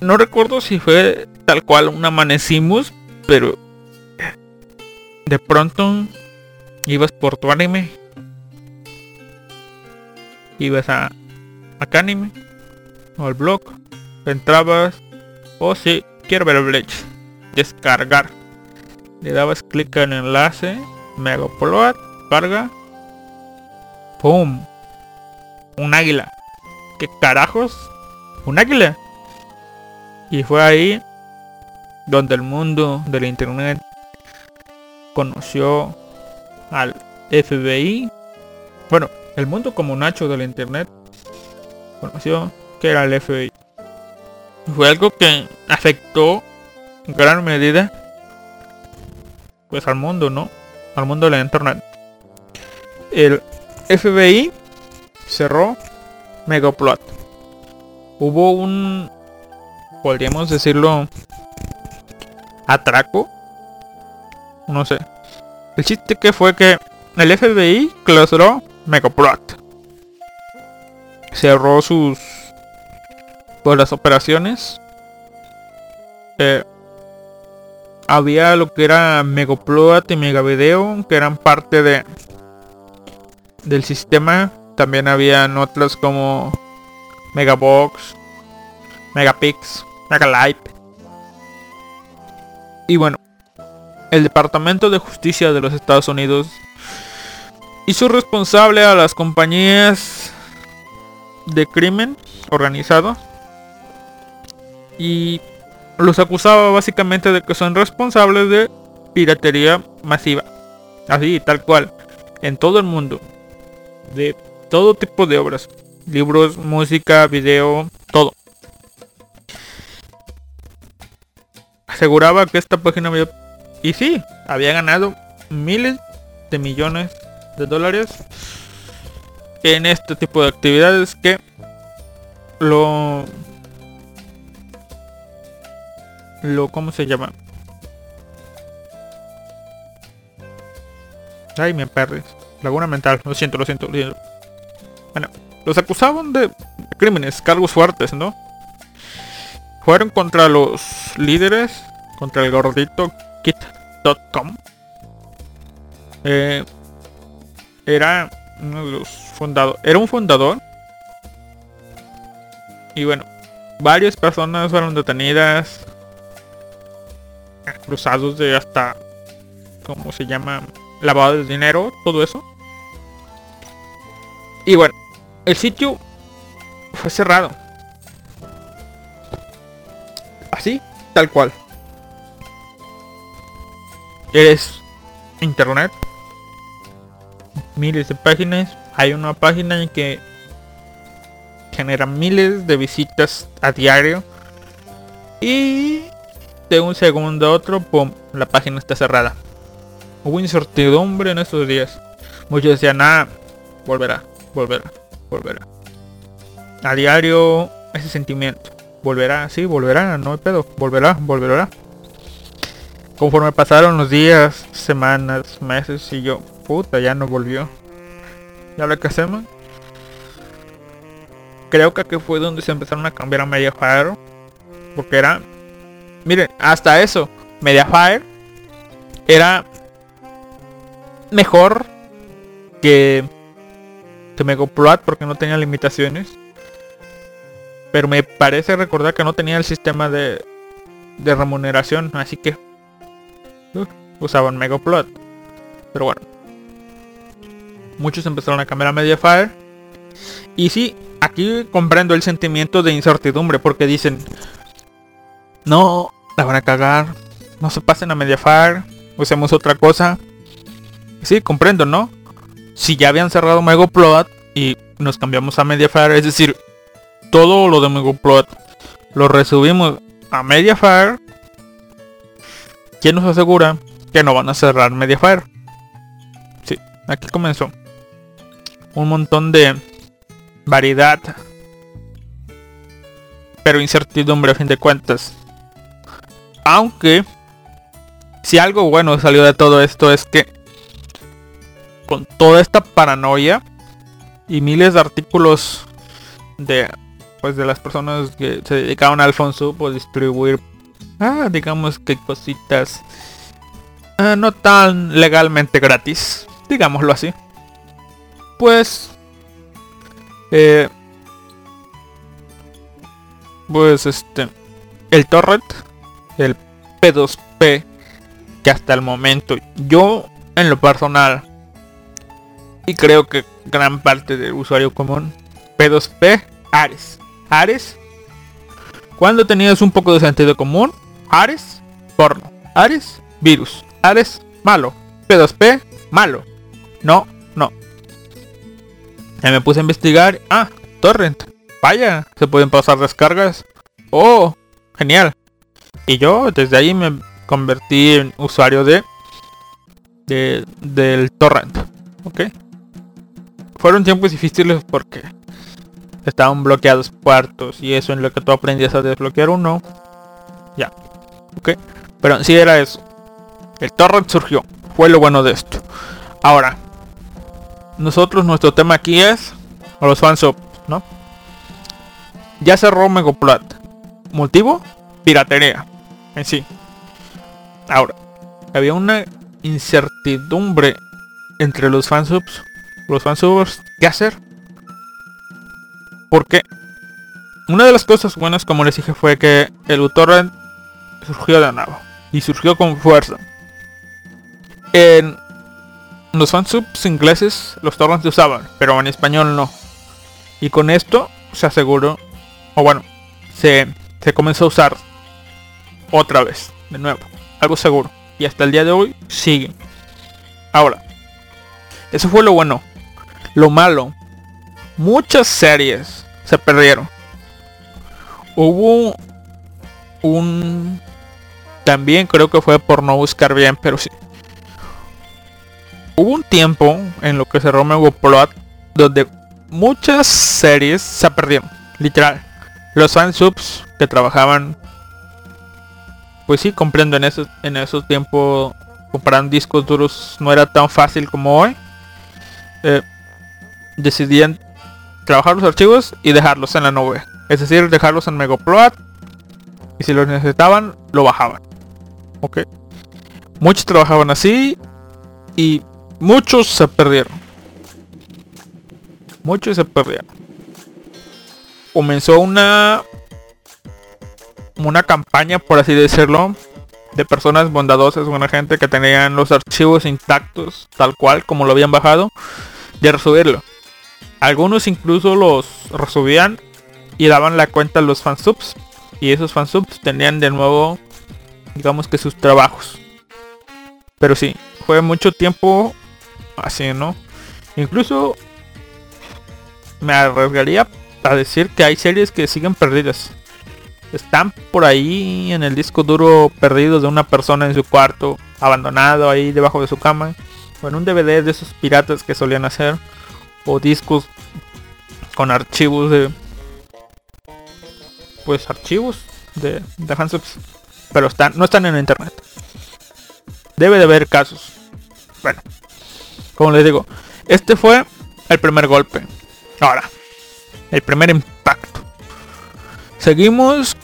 [SPEAKER 1] No recuerdo si fue tal cual un amanecimos, pero de pronto ibas por tu anime. Ibas a anime o al blog, entrabas o si quiero ver el Bleach, descargar. Le dabas clic en el enlace, Megaplot, carga, ¡pum! Un águila. ¿Qué carajos? Un águila. Y fue ahí donde el mundo del internet conoció al FBI. Bueno, el mundo como Nacho del internet conoció que era el FBI. Fue algo que afectó en gran medida pues al mundo, ¿no? Al mundo de la internet. El FBI cerró Megaplot. Hubo un podríamos decirlo atraco. No sé. El chiste que fue que el FBI clausuró Megaplot. Cerró sus pues las operaciones. Eh, había lo que era Megaplot y Megavideo, que eran parte de del sistema. También habían otras como Megabox, Megapix, Y bueno, el Departamento de Justicia de los Estados Unidos hizo responsable a las compañías de crimen organizado y los acusaba básicamente de que son responsables de piratería masiva. Así, tal cual. En todo el mundo. De todo tipo de obras. Libros, música, video, todo. Aseguraba que esta página había... Y sí, había ganado miles de millones de dólares en este tipo de actividades que lo lo cómo se llama ay me perdí. Laguna mental lo siento lo siento, lo siento. bueno los acusaban de crímenes cargos fuertes no fueron contra los líderes contra el gordito kit.com eh, era uno de los fundadores era un fundador y bueno varias personas fueron detenidas cruzados de hasta, ¿cómo se llama? Lavado de dinero, todo eso. Y bueno, el sitio fue cerrado. Así, tal cual. Eres internet. Miles de páginas. Hay una página en que genera miles de visitas a diario. Y de un segundo a otro, pum, la página está cerrada. Hubo incertidumbre en estos días. Muchos decían, ah, volverá, volverá, volverá. A diario, ese sentimiento. Volverá, sí, volverá, no hay pedo. Volverá, volverá. Conforme pasaron los días, semanas, meses y yo, puta, ya no volvió. ¿Ya lo que hacemos? Creo que aquí fue donde se empezaron a cambiar a Mediafire. Porque era Miren, hasta eso. Mediafire era mejor que, que Megaplot porque no tenía limitaciones. Pero me parece recordar que no tenía el sistema de, de remuneración. Así que uh, usaban Megaplot. Pero bueno. Muchos empezaron a cambiar a Mediafire. Y sí, aquí comprendo el sentimiento de incertidumbre porque dicen, no, la van a cagar. No se pasen a Mediafire. Usemos otra cosa. Sí, comprendo, ¿no? Si ya habían cerrado Megaplot y nos cambiamos a Mediafire, es decir, todo lo de Megaplot lo resubimos a Mediafire, ¿quién nos asegura que no van a cerrar Mediafire? Sí, aquí comenzó. Un montón de variedad, pero incertidumbre a fin de cuentas. Aunque, si algo bueno salió de todo esto es que con toda esta paranoia y miles de artículos de pues de las personas que se dedicaban a Alfonso pues distribuir ah, digamos que cositas ah, no tan legalmente gratis digámoslo así. Pues eh, pues este el torrent el P2P que hasta el momento yo en lo personal y creo que gran parte del usuario común P2P Ares Ares cuando tenías un poco de sentido común Ares porno Ares virus Ares malo P2P malo no no Y me puse a investigar. Ah, torrent. Vaya, se pueden pasar descargas. Oh, genial. Y yo desde ahí me convertí en usuario de, de del torrent. Ok. Fueron tiempos difíciles porque estaban bloqueados puertos y eso en lo que tú aprendías a desbloquear uno. Ya. Ok. Pero sí era eso. El torrent surgió. Fue lo bueno de esto. Ahora. Nosotros, nuestro tema aquí es. O los fansubs, ¿no? Ya cerró Megaplot. ¿Motivo? Piratería. En sí. Ahora. Había una incertidumbre entre los fansubs. Los fansubs. ¿Qué hacer? Porque una de las cosas buenas, como les dije, fue que el uTorrent surgió de nuevo. Y surgió con fuerza. En los fansubs ingleses los torrents se usaban, pero en español no. Y con esto se aseguró, o bueno, se, se comenzó a usar otra vez, de nuevo, algo seguro. Y hasta el día de hoy sigue. Ahora, eso fue lo bueno. Lo malo, muchas series se perdieron. Hubo un... También creo que fue por no buscar bien, pero sí. Hubo un tiempo en lo que se Romeo Plot donde muchas series se perdieron. Literal. Los fansubs que trabajaban pues sí comprendo en esos en esos tiempos comprar discos duros no era tan fácil como hoy eh, decidían trabajar los archivos y dejarlos en la nube. Es decir, dejarlos en Megaplot. Y si los necesitaban, lo bajaban. Ok. Muchos trabajaban así. Y muchos se perdieron. Muchos se perdieron. Comenzó una una campaña, por así decirlo, de personas bondadosas, buena gente que tenían los archivos intactos, tal cual como lo habían bajado, de resubirlo. Algunos incluso los resubían y daban la cuenta a los fansubs. Y esos fansubs tenían de nuevo, digamos que sus trabajos. Pero sí, fue mucho tiempo así, ¿no? Incluso me arriesgaría a decir que hay series que siguen perdidas. Están por ahí en el disco duro perdidos de una persona en su cuarto, abandonado ahí debajo de su cama. O en un DVD de esos piratas que solían hacer o discos con archivos de pues archivos de, de handsets pero están no están en internet. Debe de haber casos. Bueno como les digo este fue el primer golpe. Ahora el primer impacto. Seguimos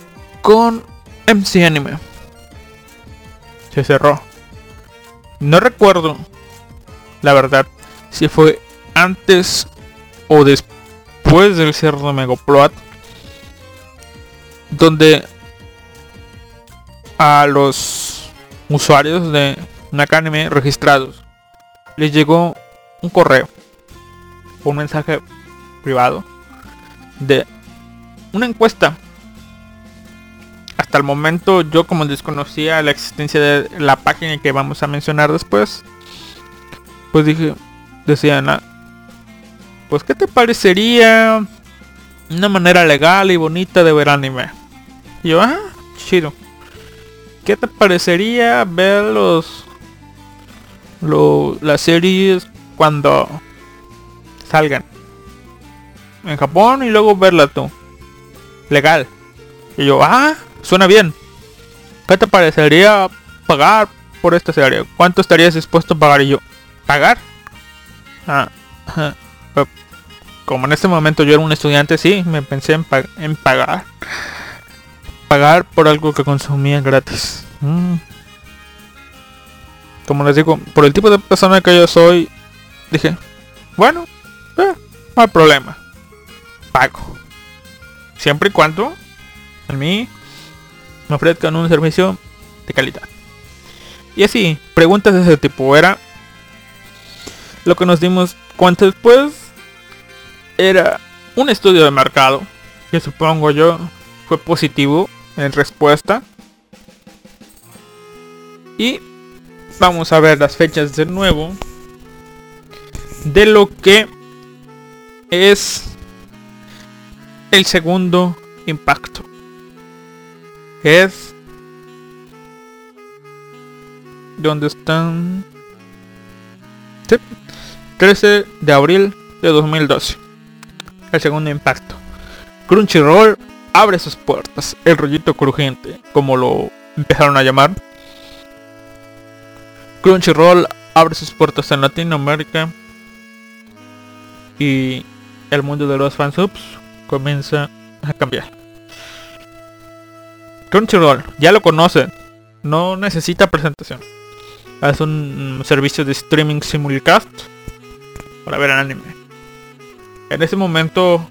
[SPEAKER 1] con MC Anime. Se cerró. No recuerdo la verdad si fue antes o después del cierre de Megaplot donde a los usuarios de Nakanime registrados les llegó un correo un mensaje privado de una encuesta. Hasta el momento yo como desconocía la existencia de la página que vamos a mencionar después pues dije decían pues ¿qué te parecería una manera legal y bonita de ver anime? Y yo, ah, chido. ¿Qué te parecería ver los, las series cuando salgan en Japón y luego verla tú? Legal. Y yo, ah, suena bien. ¿Qué te parecería pagar por esta serie? ¿Cuánto estarías dispuesto a pagar? Y yo, ¿pagar? Ah, como en este momento yo era un estudiante, sí, me pensé en, pagar. Pagar por algo que consumía gratis. Mm. Como les digo, por el tipo de persona que yo soy, dije, bueno, eh, no hay problema. Pago. Siempre y cuando a mí me ofrezcan un servicio de calidad. Y así, preguntas de ese tipo. Era lo que nos dimos cuenta después era un estudio de mercado que supongo yo fue positivo en respuesta. Y vamos a ver las fechas de nuevo de lo que es el segundo impacto. Es donde están 13 de abril de 2012. El segundo impacto. Crunchyroll abre sus puertas. El rollito crujiente, como lo empezaron a llamar. Crunchyroll abre sus puertas en Latinoamérica. Y el mundo de los fansubs comienza a cambiar. Crunchyroll, ya lo conocen. No necesita presentación. Es un servicio de streaming simulcast para ver anime. En ese momento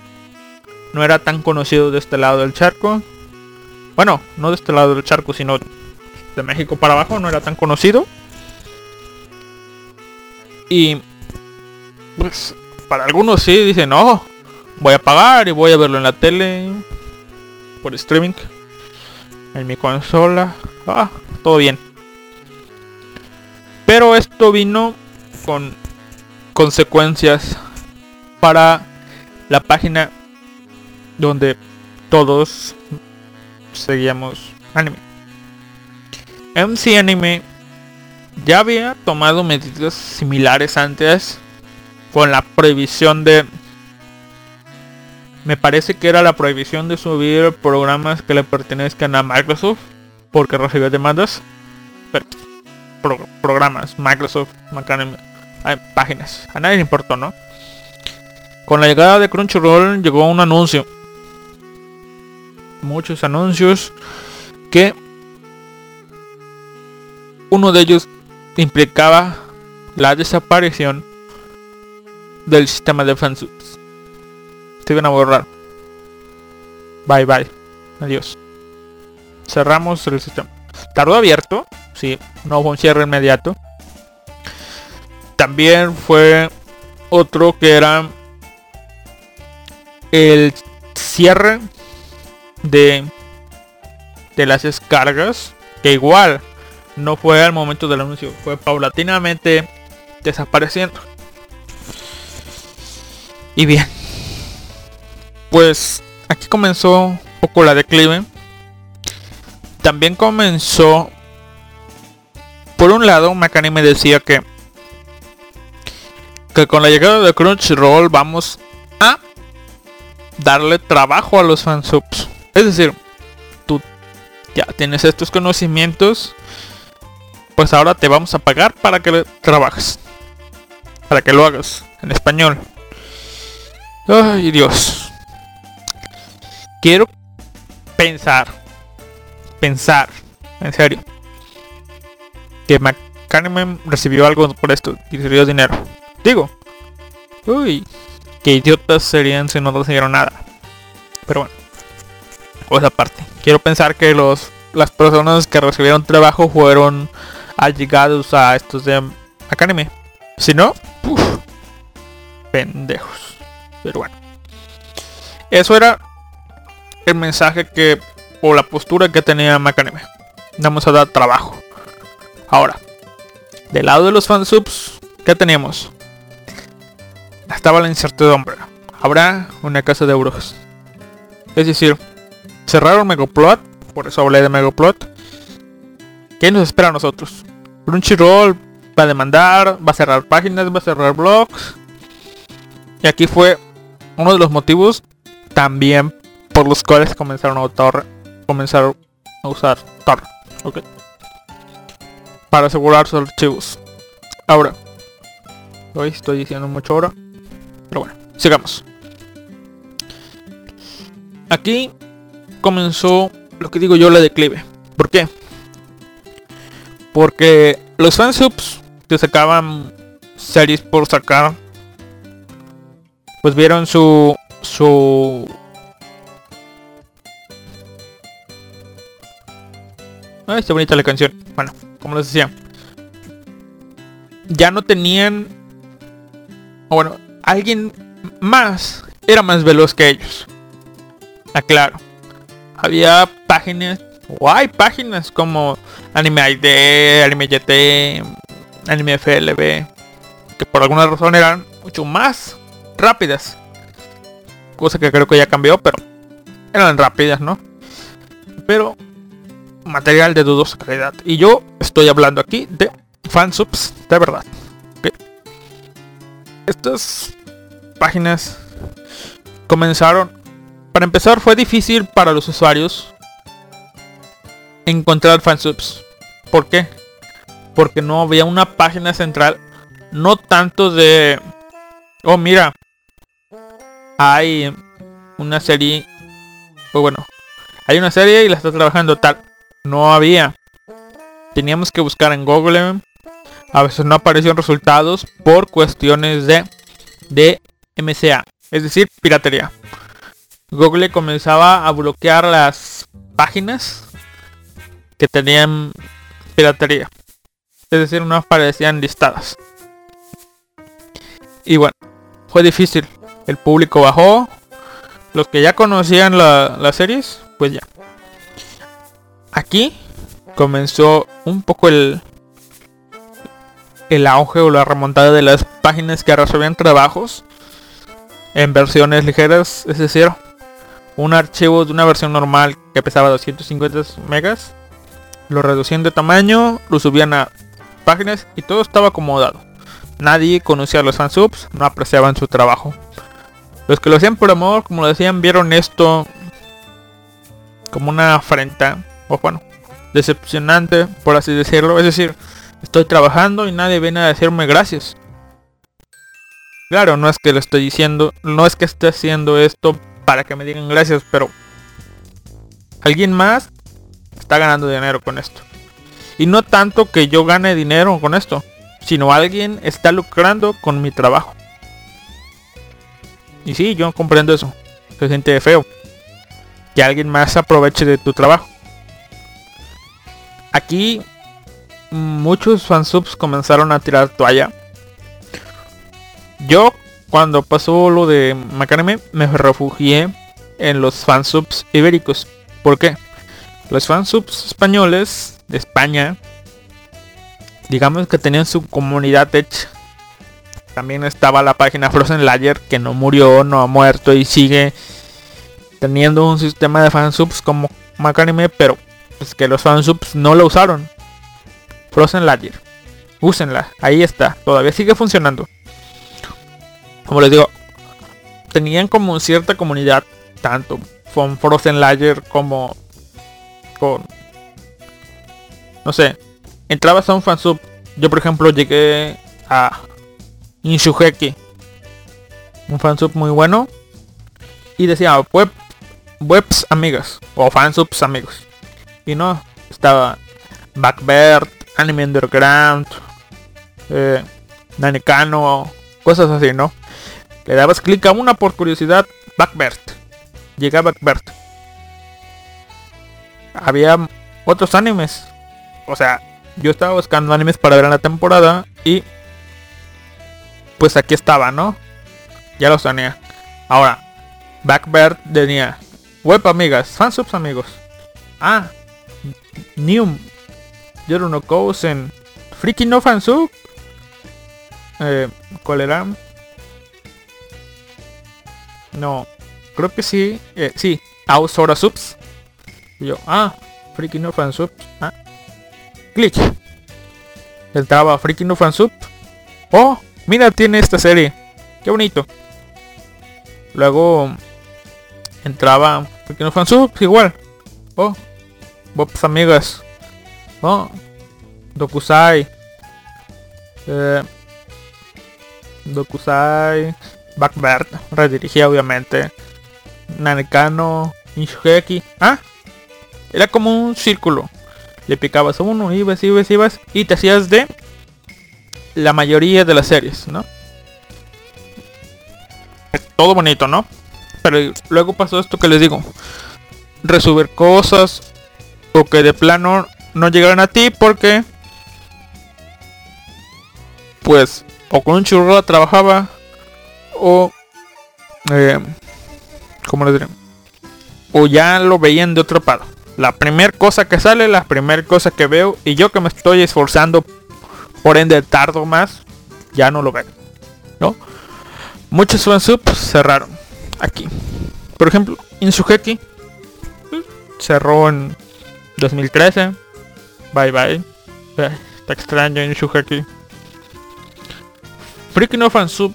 [SPEAKER 1] no era tan conocido de este lado del charco. Bueno, no de este lado del charco, sino de México para abajo, no era tan conocido. Y pues para algunos sí dicen, no, voy a pagar y voy a verlo en la tele por streaming en mi consola. Ah, todo bien. Pero esto vino con consecuencias para la página donde todos seguíamos anime. MC Anime ya había tomado medidas similares antes con la prohibición de me parece que era la prohibición de subir programas que le pertenezcan a Microsoft porque recibió demandas pero, programas Microsoft páginas a nadie le importó no con la llegada de Crunchyroll llegó un anuncio muchos anuncios que uno de ellos implicaba la desaparición del sistema de fansubs. Se iban a borrar. Bye bye. Adiós. Cerramos el sistema. Tardó abierto. Sí, no fue un cierre inmediato. También fue otro que era el cierre de, de las descargas, que igual no fue al momento del anuncio, fue paulatinamente desapareciendo. Y bien, pues aquí comenzó un poco la declive. También comenzó, por un lado, Macani me decía que que con la llegada de Crunchyroll vamos darle trabajo a los fansubs. Es decir, tú ya tienes estos conocimientos, pues ahora te vamos a pagar para que trabajes. Para que lo hagas en español. Ay, Dios. Quiero pensar. Pensar. En serio. Que McCann recibió algo por esto. Y recibió dinero. Digo. Uy. Qué idiotas serían si no recibieron nada. Pero bueno esa parte. Quiero pensar que los las personas que recibieron trabajo fueron allegados a estos de Academy. Si no, pendejos. Pero bueno. Eso era el mensaje que o la postura que tenía Macaneme. Vamos a dar trabajo. Ahora, del lado de los fansubs, ¿qué teníamos? Estaba la incertidumbre. Habrá una casa de brujas. Es decir, cerraron Megaplot, por eso hablé de Megaplot. ¿Qué nos espera a nosotros? Crunchyroll va a demandar, va a cerrar páginas, va a cerrar blogs. Y aquí fue uno de los motivos también por los cuales comenzaron a usar, comenzaron a usar Tor. Para asegurar sus archivos. Ahora. Hoy estoy diciendo mucho ahora. Pero bueno, sigamos. Aquí comenzó lo que digo yo la declive. ¿Por qué? Porque los fansubs que sacaban series por sacar pues vieron su su Ay, está bonita la canción. Bueno, como les decía. Ya no tenían... Bueno, alguien más era más veloz que ellos. Aclaro había páginas, o hay páginas como Anime ID, Anime YT, Anime FLB, que por alguna razón eran mucho más rápidas cosa que creo que ya cambió, pero eran rápidas, ¿no? Pero material de dudosa calidad. Y yo estoy hablando aquí de fansubs de verdad. Estas páginas comenzaron... Para empezar fue difícil para los usuarios encontrar fansubs. ¿Por qué? Porque no había una página central. No tanto de... Oh, mira. Hay una serie... Pues bueno. Hay una serie y la está trabajando tal. No había. Teníamos que buscar en Google. A veces no aparecieron resultados por cuestiones de, de MCA. Es decir, piratería. Google comenzaba a bloquear las páginas que tenían piratería. Es decir, no aparecían listadas. Y bueno, fue difícil. El público bajó. Los que ya conocían las series, pues ya. Aquí comenzó un poco el, el auge o la remontada de las páginas que resolvían trabajos en versiones ligeras, es decir, un archivo de una versión normal que pesaba 250 megas, lo reducían de tamaño, lo subían a páginas y todo estaba acomodado. Nadie conocía a los fansubs, no apreciaban su trabajo. Los que lo hacían por amor, como lo decían, vieron esto como una afrenta, o bueno, decepcionante, por así decirlo. Es decir, estoy trabajando y nadie viene a decirme gracias. Claro, no es que lo estoy diciendo, no es que esté haciendo esto para que me digan gracias, pero alguien más está ganando dinero con esto. Y no tanto que yo gane dinero con esto, sino alguien está lucrando con mi trabajo. Y sí, yo comprendo eso. Se siente feo. Que alguien más aproveche de tu trabajo. Aquí muchos fansubs comenzaron a tirar toalla yo, cuando pasó lo de Macarme, me refugié en los fansubs ibéricos. ¿Por qué? Los fansubs españoles de España, digamos que tenían su comunidad hecha. También estaba la página Frozen Layer que no murió, no ha muerto y sigue teniendo un sistema de fansubs como Macarme, pero es que los fansubs no lo usaron. Frozen Layer. Úsenla, ahí está, todavía sigue funcionando como les digo, tenían como cierta comunidad, tanto con Frozen Layer como con... No sé, entrabas a un fansub. Yo por ejemplo llegué a Inshugeki. Un fansub muy bueno. Y decía web, webs amigas. O fansubs amigos. Y no, estaba Backbird, Anime Underground, eh, cosas así, ¿no? Le dabas clic a una por curiosidad, Backbert. Llegaba Backbert. Había otros animes. O sea, yo estaba buscando animes para ver en la temporada y pues aquí estaba, ¿no? Ya los tenía. Ahora, Backbert tenía web amigas, fansubs amigos. Ah, New no Cousin. Freaking no fansub. Eh, ¿Cuál era? No, creo que sí. Eh, sí, Ausora Subs. Yo, ah, Freaking No Fan Sub. Ah. Click. Entraba Freaking No Fan Sub. Oh, mira, tiene esta serie. Qué bonito. Luego entraba Freaking No Fan Sub. Igual. Oh, Bob's Amigas. Oh, Dokusai. Eh, Dokusai. Backbird, redirigía obviamente. Nanekano, Inshugeki. Ah, era como un círculo. Le picabas a uno, ibas, ibas, ibas. Y te hacías de la mayoría de las series, ¿no? Todo bonito, ¿no? Pero luego pasó esto que les digo. Resubir cosas. O que de plano no llegaron a ti porque... Pues o con un churro trabajaba o eh, ¿cómo le diré? O ya lo veían de otro palo. La primera cosa que sale, la primera cosa que veo y yo que me estoy esforzando, por ende tardo más, ya no lo veo. ¿No? Muchos fansubs cerraron. aquí. Por ejemplo, Inshugeki cerró en 2013. Bye bye. Está extraño Inshugeki. Freaking No Fansub.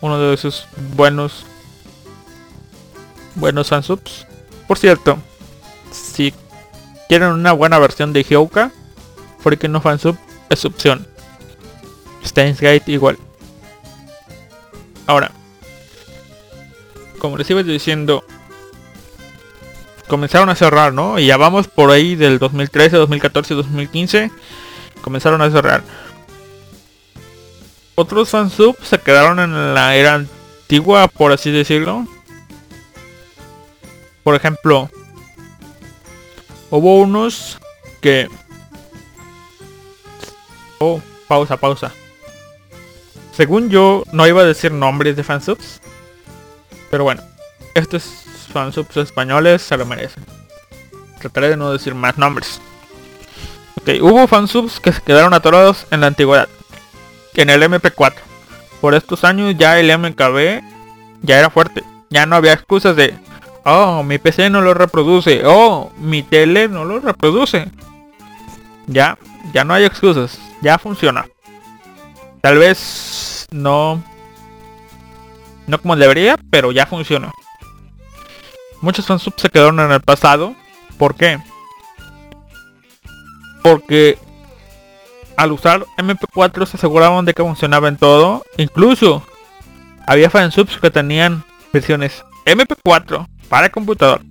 [SPEAKER 1] Uno de esos buenos. Buenos fansubs. Por cierto, si quieren una buena versión de Hyouka, Freaking No Fansub es opción. Steins Gate igual. Ahora, como les iba diciendo, comenzaron a cerrar, ¿no? Y ya vamos por ahí del 2013, 2014, 2015. Comenzaron a cerrar. Otros fansubs se quedaron en la era antigua, por así decirlo. Por ejemplo, hubo unos que... Oh, pausa, pausa. Según yo, no iba a decir nombres de fansubs. Pero bueno, fansubs españoles se lo merecen. Trataré de no decir más nombres. Ok, hubo fansubs que se quedaron atorados en la antigüedad. En el MP4. Por estos años ya el MKB ya era fuerte. Ya no había excusas de, oh, mi PC no lo reproduce. Oh, mi tele no lo reproduce. Ya, ya no hay excusas. Ya funciona. Tal vez no no como debería, pero ya funciona. Muchos fansubs se quedaron en el pasado. ¿Por qué? Porque al usar MP4 se aseguraban de que funcionaba en todo. Incluso había fansubs que tenían versiones MP4 para computador,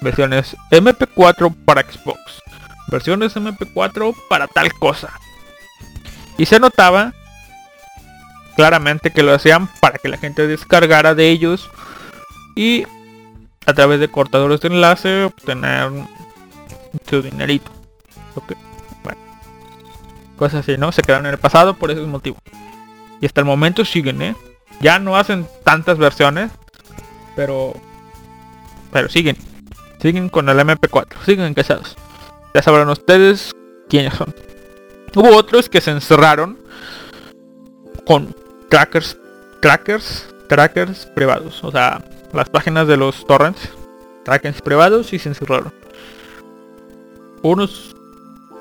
[SPEAKER 1] versiones MP4 para Xbox, versiones MP4 para tal cosa. Y se notaba claramente que lo hacían para que la gente descargara de ellos y a través de cortadores de enlace obtener su dinerito. Ok, Bueno. Cosas así, ¿no? Se quedaron en el pasado por ese motivo. Y hasta el momento siguen, ¿eh? Ya no hacen tantas versiones. Pero... Pero siguen. Siguen con el MP4. Siguen casados. Ya sabrán ustedes quiénes son. Hubo otros que se encerraron con crackers, crackers, crackers privados. O sea, las páginas de los torrents, crackers privados y se encerraron. Unos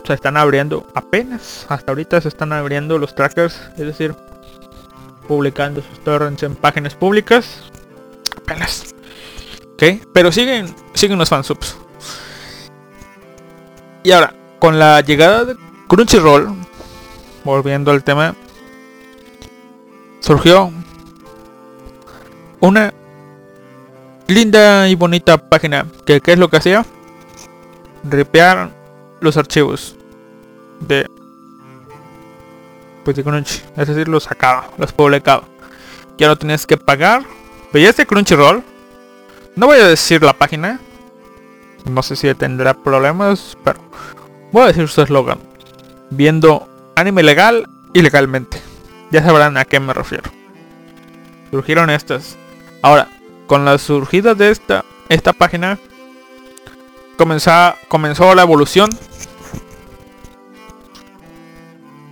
[SPEAKER 1] se están abriendo apenas, hasta ahorita se están abriendo los trackers, es decir, publicando sus torrents en páginas públicas. Apenas. Ok, pero siguen, siguen los fansubs. Y ahora, con la llegada de Crunchyroll, volviendo al tema, surgió una linda y bonita página. Que es lo que hacía ripear los archivos de pues de Crunchy. Es decir los sacaba los publicaba. Ya no tenías que pagar. Veías de Crunchyroll no voy a decir la página. No sé si tendrá problemas pero voy a decir su eslogan. Viendo anime legal y legalmente ya sabrán a qué me refiero. Surgieron estas. Ahora, con la surgida de esta, esta página, comenzó, comenzó la evolución,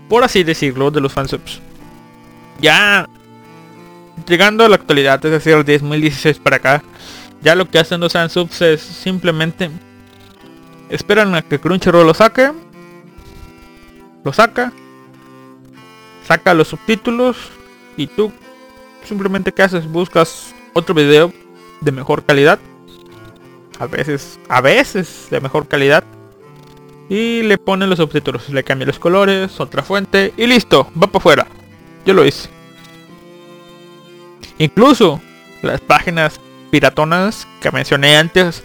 [SPEAKER 1] por así decirlo, de los fansubs. Ya llegando a la actualidad, es decir, el 2016 para acá, ya lo que hacen los fansubs es simplemente esperan a que Crunchyroll lo saque, lo saca saca los subtítulos y tú simplemente qué haces buscas otro video de mejor calidad. A veces a veces de mejor calidad. Y le ponen los subtítulos le cambia los colores otra fuente y listo va para afuera yo lo hice. Incluso las páginas piratonas que mencioné antes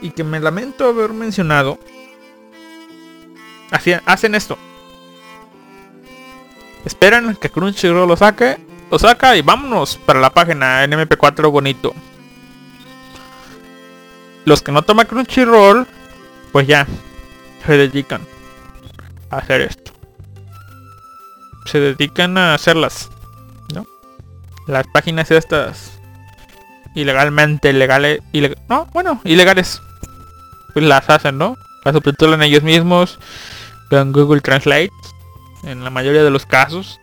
[SPEAKER 1] y que me lamento haber mencionado hacen esto. Esperan que Crunchyroll lo saque. Lo saca y vámonos para la página NMP4 bonito. Los que no toman Crunchyroll, pues ya se dedican a hacer esto. Se dedican a hacerlas, ¿no? Las páginas estas ilegalmente legales, no, bueno, ilegales. Pues las hacen, ¿no? Las subtitulan ellos mismos con Google Translate en la mayoría de los casos.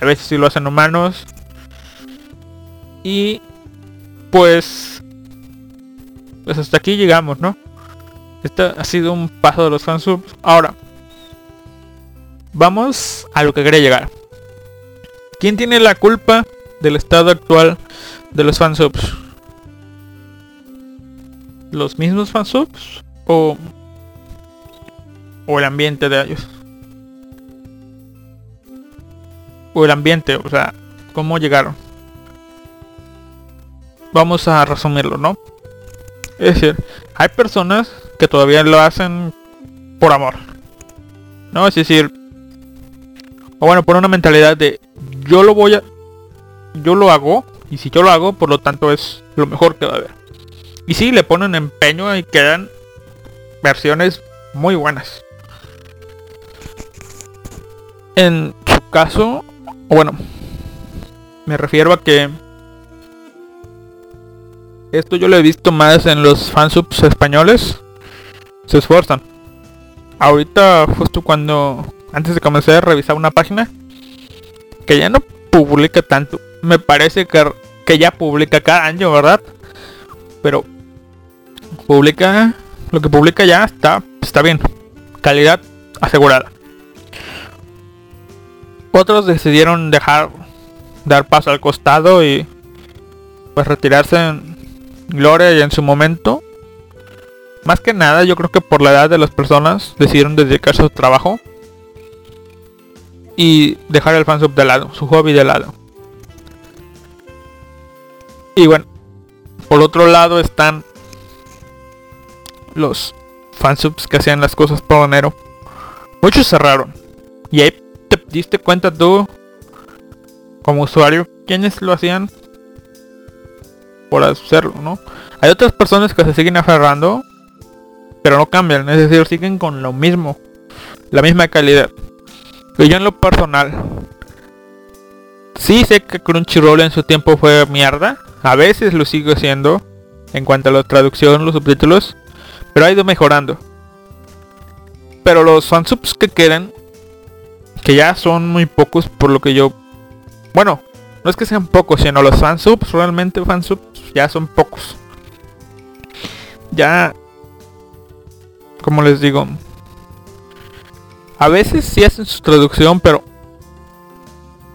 [SPEAKER 1] A veces si lo hacen humanos. Y pues pues hasta aquí llegamos, ¿no? Este ha sido un paso de los fansubs. Ahora, vamos a lo que quería llegar. ¿Quién tiene la culpa del estado actual de los fansubs? ¿Los mismos fansubs? ¿O, o el ambiente de ellos? ¿O el ambiente? O sea, ¿cómo llegaron? Vamos a resumirlo, ¿no? Es decir, hay personas que todavía lo hacen por amor. ¿No? Es decir, o bueno, por una mentalidad de yo lo voy a yo lo hago y si yo lo hago, por lo tanto es lo mejor que va a haber. Y si le ponen empeño y quedan versiones muy buenas. En su caso, bueno, me refiero a que esto yo lo he visto más en los fansubs españoles. Se esfuerzan. Ahorita justo cuando antes de comenzar a revisar una página que ya no publica tanto. Me parece que, que ya publica cada año, ¿verdad? Pero publica lo que publica ya está está bien. Calidad asegurada. Otros decidieron dejar dar paso al costado y pues retirarse en gloria y en su momento. Más que nada, yo creo que por la edad de las personas decidieron dedicarse a su trabajo y dejar el fansub de lado, su hobby de lado. Y bueno, por otro lado están los fansubs que hacían las cosas por dinero. Muchos cerraron. Y te diste cuenta tú, como usuario, quiénes lo hacían por hacerlo, ¿no? Hay otras personas que se siguen aferrando, pero no cambian, es decir, siguen con lo mismo, la misma calidad. Y yo en lo personal, sí sé que Crunchyroll en su tiempo fue mierda. A veces lo sigo haciendo en cuanto a la traducción, los subtítulos. Pero ha ido mejorando. Pero los fansubs que quedan, que ya son muy pocos por lo que yo... Bueno, no es que sean pocos, sino los fansubs, realmente fansubs ya son pocos. Ya... Como les digo, a veces sí hacen su traducción, pero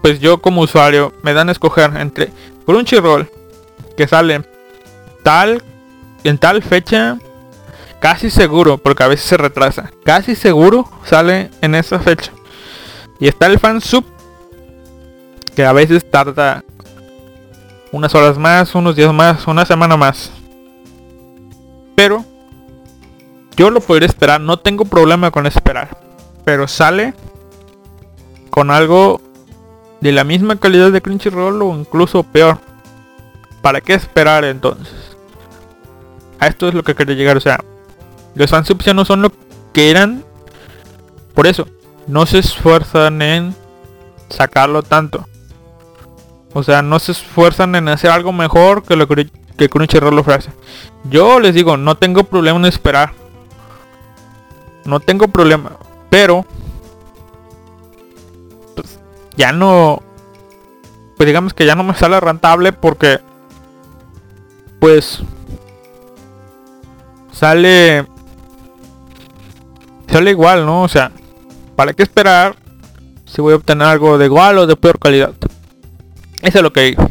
[SPEAKER 1] pues yo como usuario me dan a escoger entre Crunchyroll que sale tal en tal fecha casi seguro, porque a veces se retrasa. Casi seguro sale en esa fecha. Y está el fansub que a veces tarda unas horas más, unos días más, una semana más. Pero yo lo podría esperar, no tengo problema con esperar pero sale con algo de la misma calidad de Crunchyroll o incluso peor. ¿Para qué esperar entonces? A esto es lo que quería llegar, o sea, los fansubs ya no son lo que eran. Por eso, no se esfuerzan en sacarlo tanto. O sea, no se esfuerzan en hacer algo mejor que lo que, que Crunchyroll ofrece. Yo les digo, no tengo problema en esperar. No tengo problema. Pero pues, ya no pues digamos que ya no me sale rentable porque pues sale sale igual, ¿no? O sea, ¿para qué esperar si voy a obtener algo de igual o de peor calidad? Eso es lo que digo.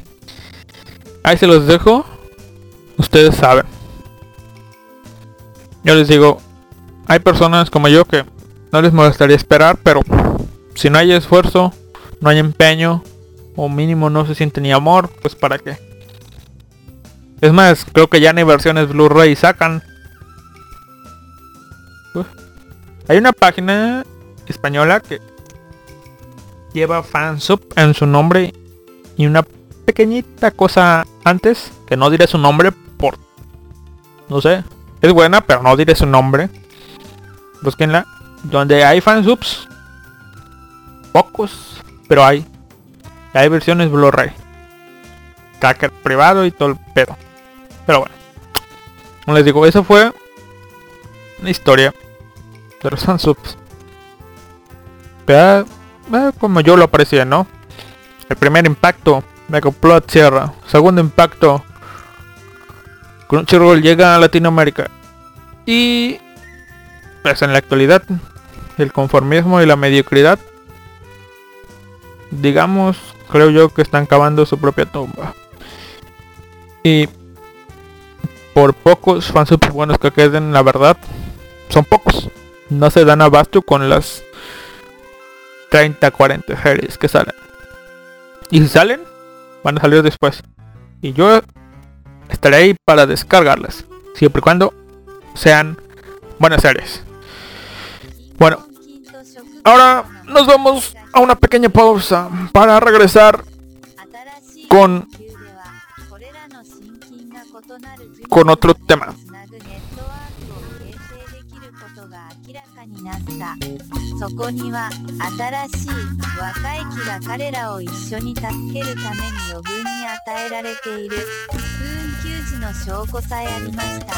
[SPEAKER 1] Ahí se los dejo. Ustedes saben. Yo les digo, hay personas como yo que no les molestaría esperar, pero si no hay esfuerzo, no hay empeño, o mínimo no se siente ni amor, pues para qué. Es más, creo que ya ni versiones Blu-ray sacan. Hay una página española que lleva fansub en su nombre y una pequeñita cosa antes que no diré su nombre por no sé es buena pero no diré su nombre busquenla donde hay fansubs, pocos, pero hay. Hay versiones Blu-ray. Tracker privado y todo el pedo. Pero bueno. Como les digo, eso fue una historia de los fansubs. Pero, eh, como yo lo aprecié, ¿no? El primer impacto Megaplot cierra. Segundo impacto. Crunchyroll llega a Latinoamérica. Y pues en la actualidad el conformismo y la mediocridad digamos creo yo que están cavando su propia tumba. Y por pocos fans super buenos que queden, la verdad, son pocos. No se dan abasto con las 30, 40 series que salen. Y si salen, van a salir después. Y yo estaré ahí para descargarlas. Siempre y cuando sean buenas series. Bueno, ahora nos vamos a una pequeña pausa para regresar con con otro tema. そこには新しい若い木が彼らを一緒に助けるために余分に与えられている。スプーン給仕の証拠さえありました。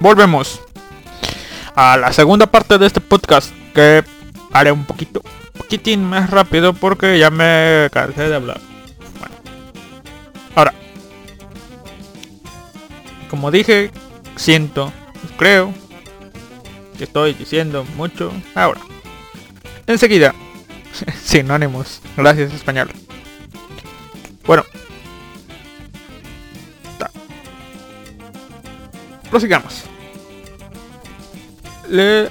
[SPEAKER 1] Volvemos a la segunda parte de este podcast que haré un poquito, poquitín más rápido porque ya me cansé de hablar. Bueno, ahora, como dije, siento, creo que estoy diciendo mucho ahora. Enseguida, sinónimos, gracias español. Bueno, prosigamos. En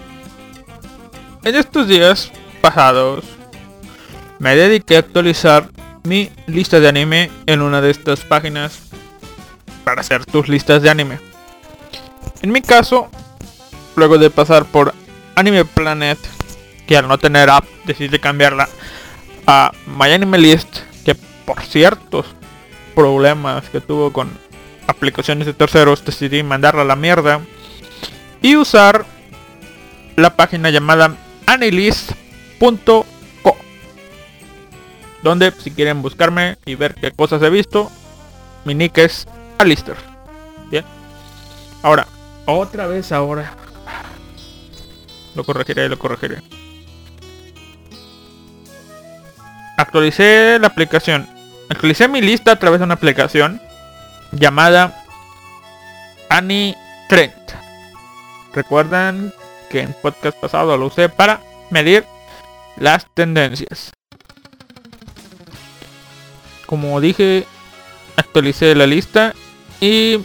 [SPEAKER 1] estos días pasados me dediqué a actualizar mi lista de anime en una de estas páginas para hacer tus listas de anime. En mi caso, luego de pasar por Anime Planet, que al no tener app decidí cambiarla a My List, que por ciertos problemas que tuvo con aplicaciones de terceros decidí mandarla a la mierda y usar la página llamada anilist.co donde si quieren buscarme y ver qué cosas he visto mi nick es Alister bien. Ahora otra vez ahora. Lo corregiré lo corregiré. Actualicé la aplicación. Actualicé mi lista a través de una aplicación llamada Annie Trend. Recuerdan que en podcast pasado lo usé para medir las tendencias. Como dije, actualicé la lista y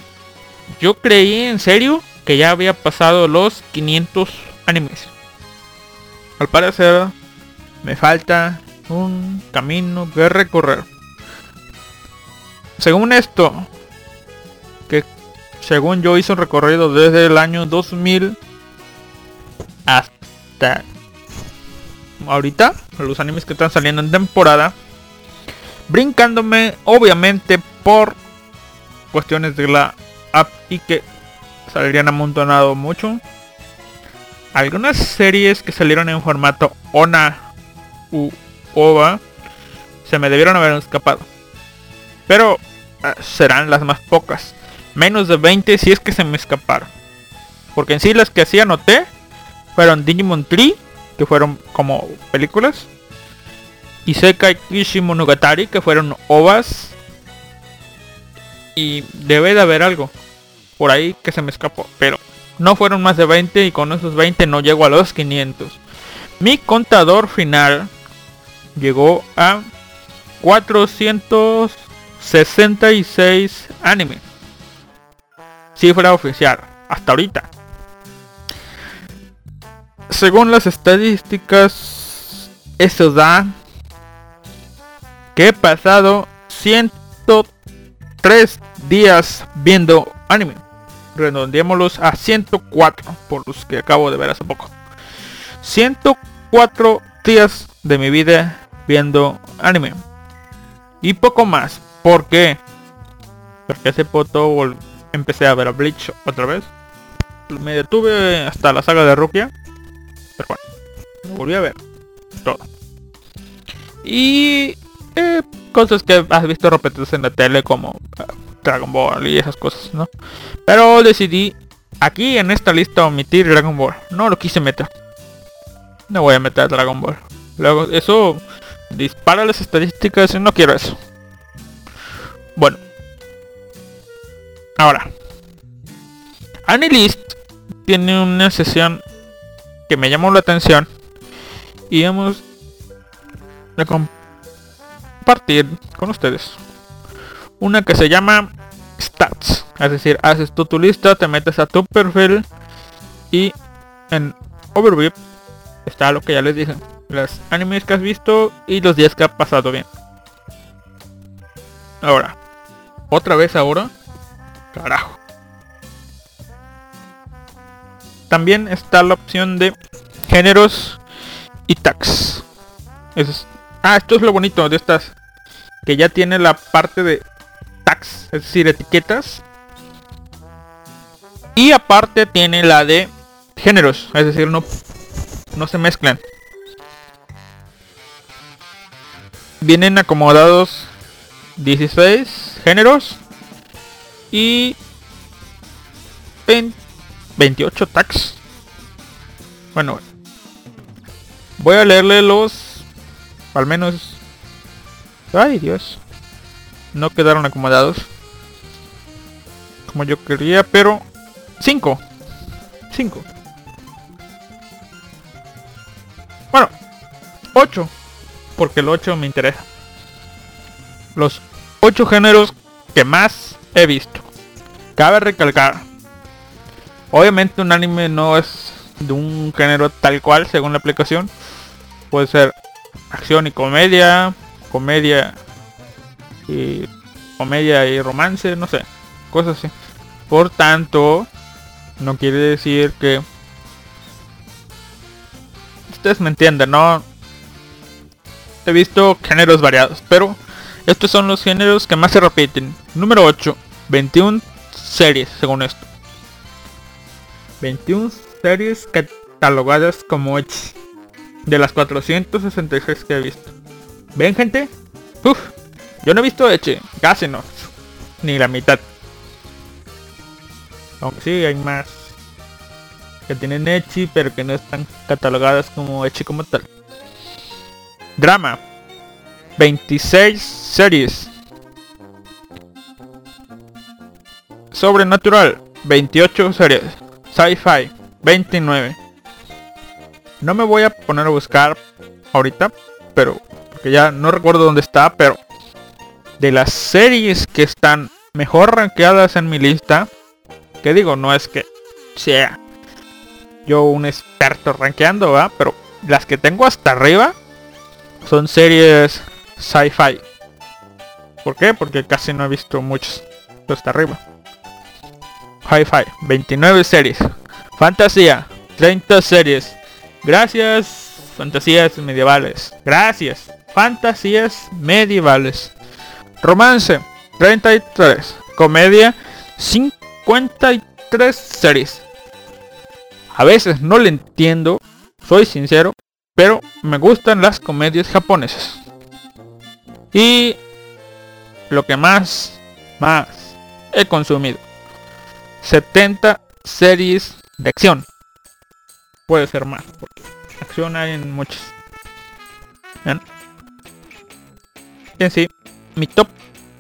[SPEAKER 1] yo creí en serio que ya había pasado los 500 animes. Al parecer me falta un camino que recorrer. Según esto, según yo hice un recorrido desde el año 2000 hasta ahorita, los animes que están saliendo en temporada, brincándome obviamente por cuestiones de la app y que saldrían amontonado mucho. Algunas series que salieron en formato ONA u OVA se me debieron haber escapado. Pero eh, serán las más pocas menos de 20 si es que se me escaparon. Porque en sí las que así anoté fueron Digimon Tree, que fueron como películas. Y Sekai Kishimonogatari, que fueron ovas. Y debe de haber algo por ahí que se me escapó. Pero no fueron más de 20 y con esos 20 no llego a los 500. Mi contador final llegó a 466 anime cifra oficial hasta ahorita. Según las estadísticas, eso da que he pasado 103 días viendo anime. Redondeémoslos a 104 por los que acabo de ver hace poco. 104 días de mi vida viendo anime. Y poco más. ¿Por qué? Porque hace poco empecé a ver a Bleach otra vez. Me detuve hasta la saga de Rukia. Pero bueno, volví a ver todo. Y eh, cosas que has visto repetidas en la tele como eh, Dragon Ball y esas cosas, ¿no? Pero decidí aquí en esta lista omitir Dragon Ball. No lo quise meter. No voy a meter Dragon Ball. Luego eso dispara las estadísticas y no quiero eso. Bueno, Ahora, Anilist tiene una sesión que me llamó la atención y hemos de compartir con ustedes una que se llama stats. Es decir haces tú tu lista te metes a tu perfil y en overview está lo que ya les dije las animes que has visto y los días que ha pasado bien. Ahora otra vez ahora Carajo. También está la opción de géneros y tags. ah, esto es lo bonito de estas. Que ya tiene la parte de tags, es decir, etiquetas. Y aparte tiene la de géneros, es decir, no, no se mezclan. vienen acomodados 16 géneros y 28 tags. Bueno, voy a leerle los, al menos, ay Dios, no quedaron acomodados como yo quería, pero 5, 5. Bueno, 8, porque el 8 me interesa. Los 8 géneros que más he visto. Cabe recalcar. Obviamente un anime no es de un género tal cual según la aplicación. Puede ser acción y comedia, comedia y comedia y romance, no sé, cosas así. Por tanto, no quiere decir que ustedes me entienden, no he visto géneros variados, pero estos son los géneros que más se repiten. Número 8, 21 series según esto. 21 series catalogadas como H. De las 466 que he visto. ¿Ven gente? Uf, yo no he visto casi no. Ni la mitad. Aunque sí hay más que tienen Echi pero que no están catalogadas como Echi como tal. Drama. 26 series. Sobrenatural. 28 series. Sci-Fi. 29. No me voy a poner a buscar ahorita, pero porque ya no recuerdo dónde está, pero de las series que están mejor rankeadas en mi lista, que digo, no es que sea yo un experto rankeando, ¿va? Pero las que tengo hasta arriba son series sci-fi. ¿Por qué? Porque casi no he visto muchos hasta arriba. Hi-Fi, 29 series. Fantasía, 30 series. Gracias, fantasías medievales. Gracias, fantasías medievales. Romance, 33. Comedia, 53 series. A veces no le entiendo, soy sincero, pero me gustan las comedias japonesas. Y lo que más, más he consumido. 70 series de acción. Puede ser más, porque acción hay en muchas. ¿Ven? en sí, mi top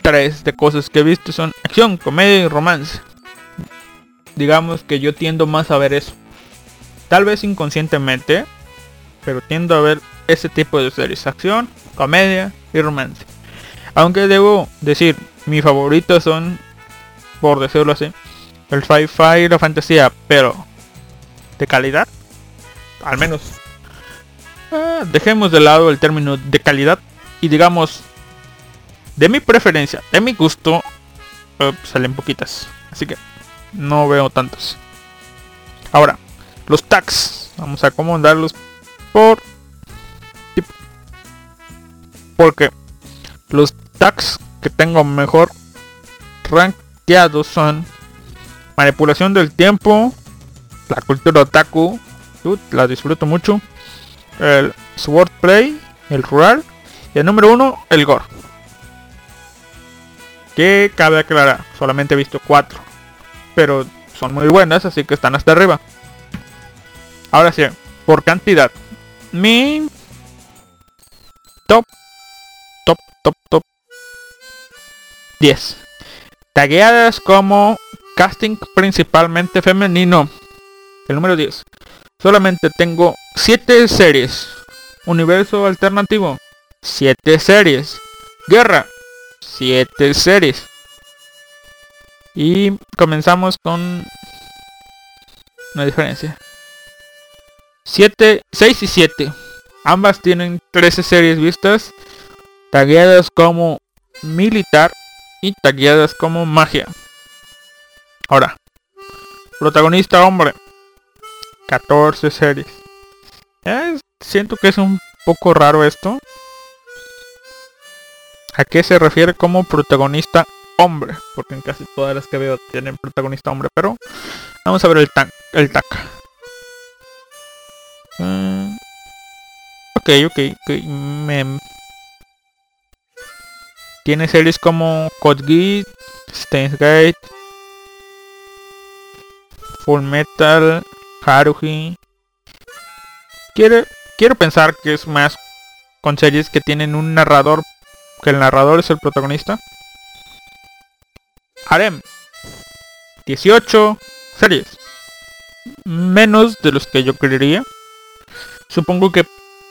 [SPEAKER 1] 3 de cosas que he visto son acción, comedia y romance. Digamos que yo tiendo más a ver eso. Tal vez inconscientemente, pero tiendo a ver ese tipo de series. Acción, comedia y romance. Aunque debo decir, mis favoritos son, por decirlo así, el sci-fi la fantasía, pero de calidad, al menos. Ah, dejemos de lado el término de calidad y digamos, de mi preferencia, de mi gusto, eh, salen poquitas. Así que no veo tantos. Ahora, los tags. Vamos a acomodarlos por. Porque los tags que tengo mejor rankeados son manipulación del tiempo, la cultura otaku, la disfruto mucho, el swordplay, el rural y el número uno, el gore. Que cabe aclarar, solamente he visto cuatro, pero son muy buenas, así que están hasta arriba. Ahora sí, por cantidad. Mi top, top, top, top 10. Tagueadas como casting principalmente femenino. El número 10. Solamente tengo 7 series. Universo alternativo. 7 series. Guerra. 7 series. Y comenzamos con una diferencia. 7, 6 y 7. Ambas tienen 13 series vistas, tagueadas como militar y tagueadas como magia. Ahora, protagonista hombre, 14 series. siento que es un poco raro esto. ¿A qué se refiere como protagonista hombre? Porque en casi todas las que veo tienen protagonista hombre, pero vamos a ver el, tan el TAC. Mm. ok, ok, ok. Me, Tiene series como Code Geass, Gate, Full Metal, Haruhi. Quiero, quiero pensar que es más con series que tienen un narrador, que el narrador es el protagonista. Harem. 18 series. Menos de los que yo creería. Supongo que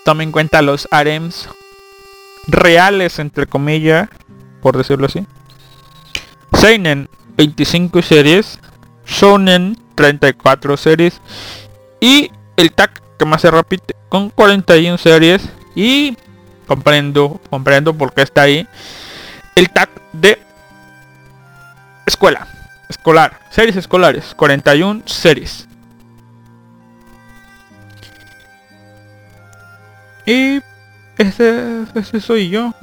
[SPEAKER 1] tome en cuenta los harems reales, entre comillas, por decirlo así. Seinen, 25 series. Shonen, 34 series. Y el TAC, que más se repite, con 41 series. Y comprendo, comprendo por qué está ahí. El TAC de escuela, escolar, series escolares, 41 series. Y ese, ese soy yo.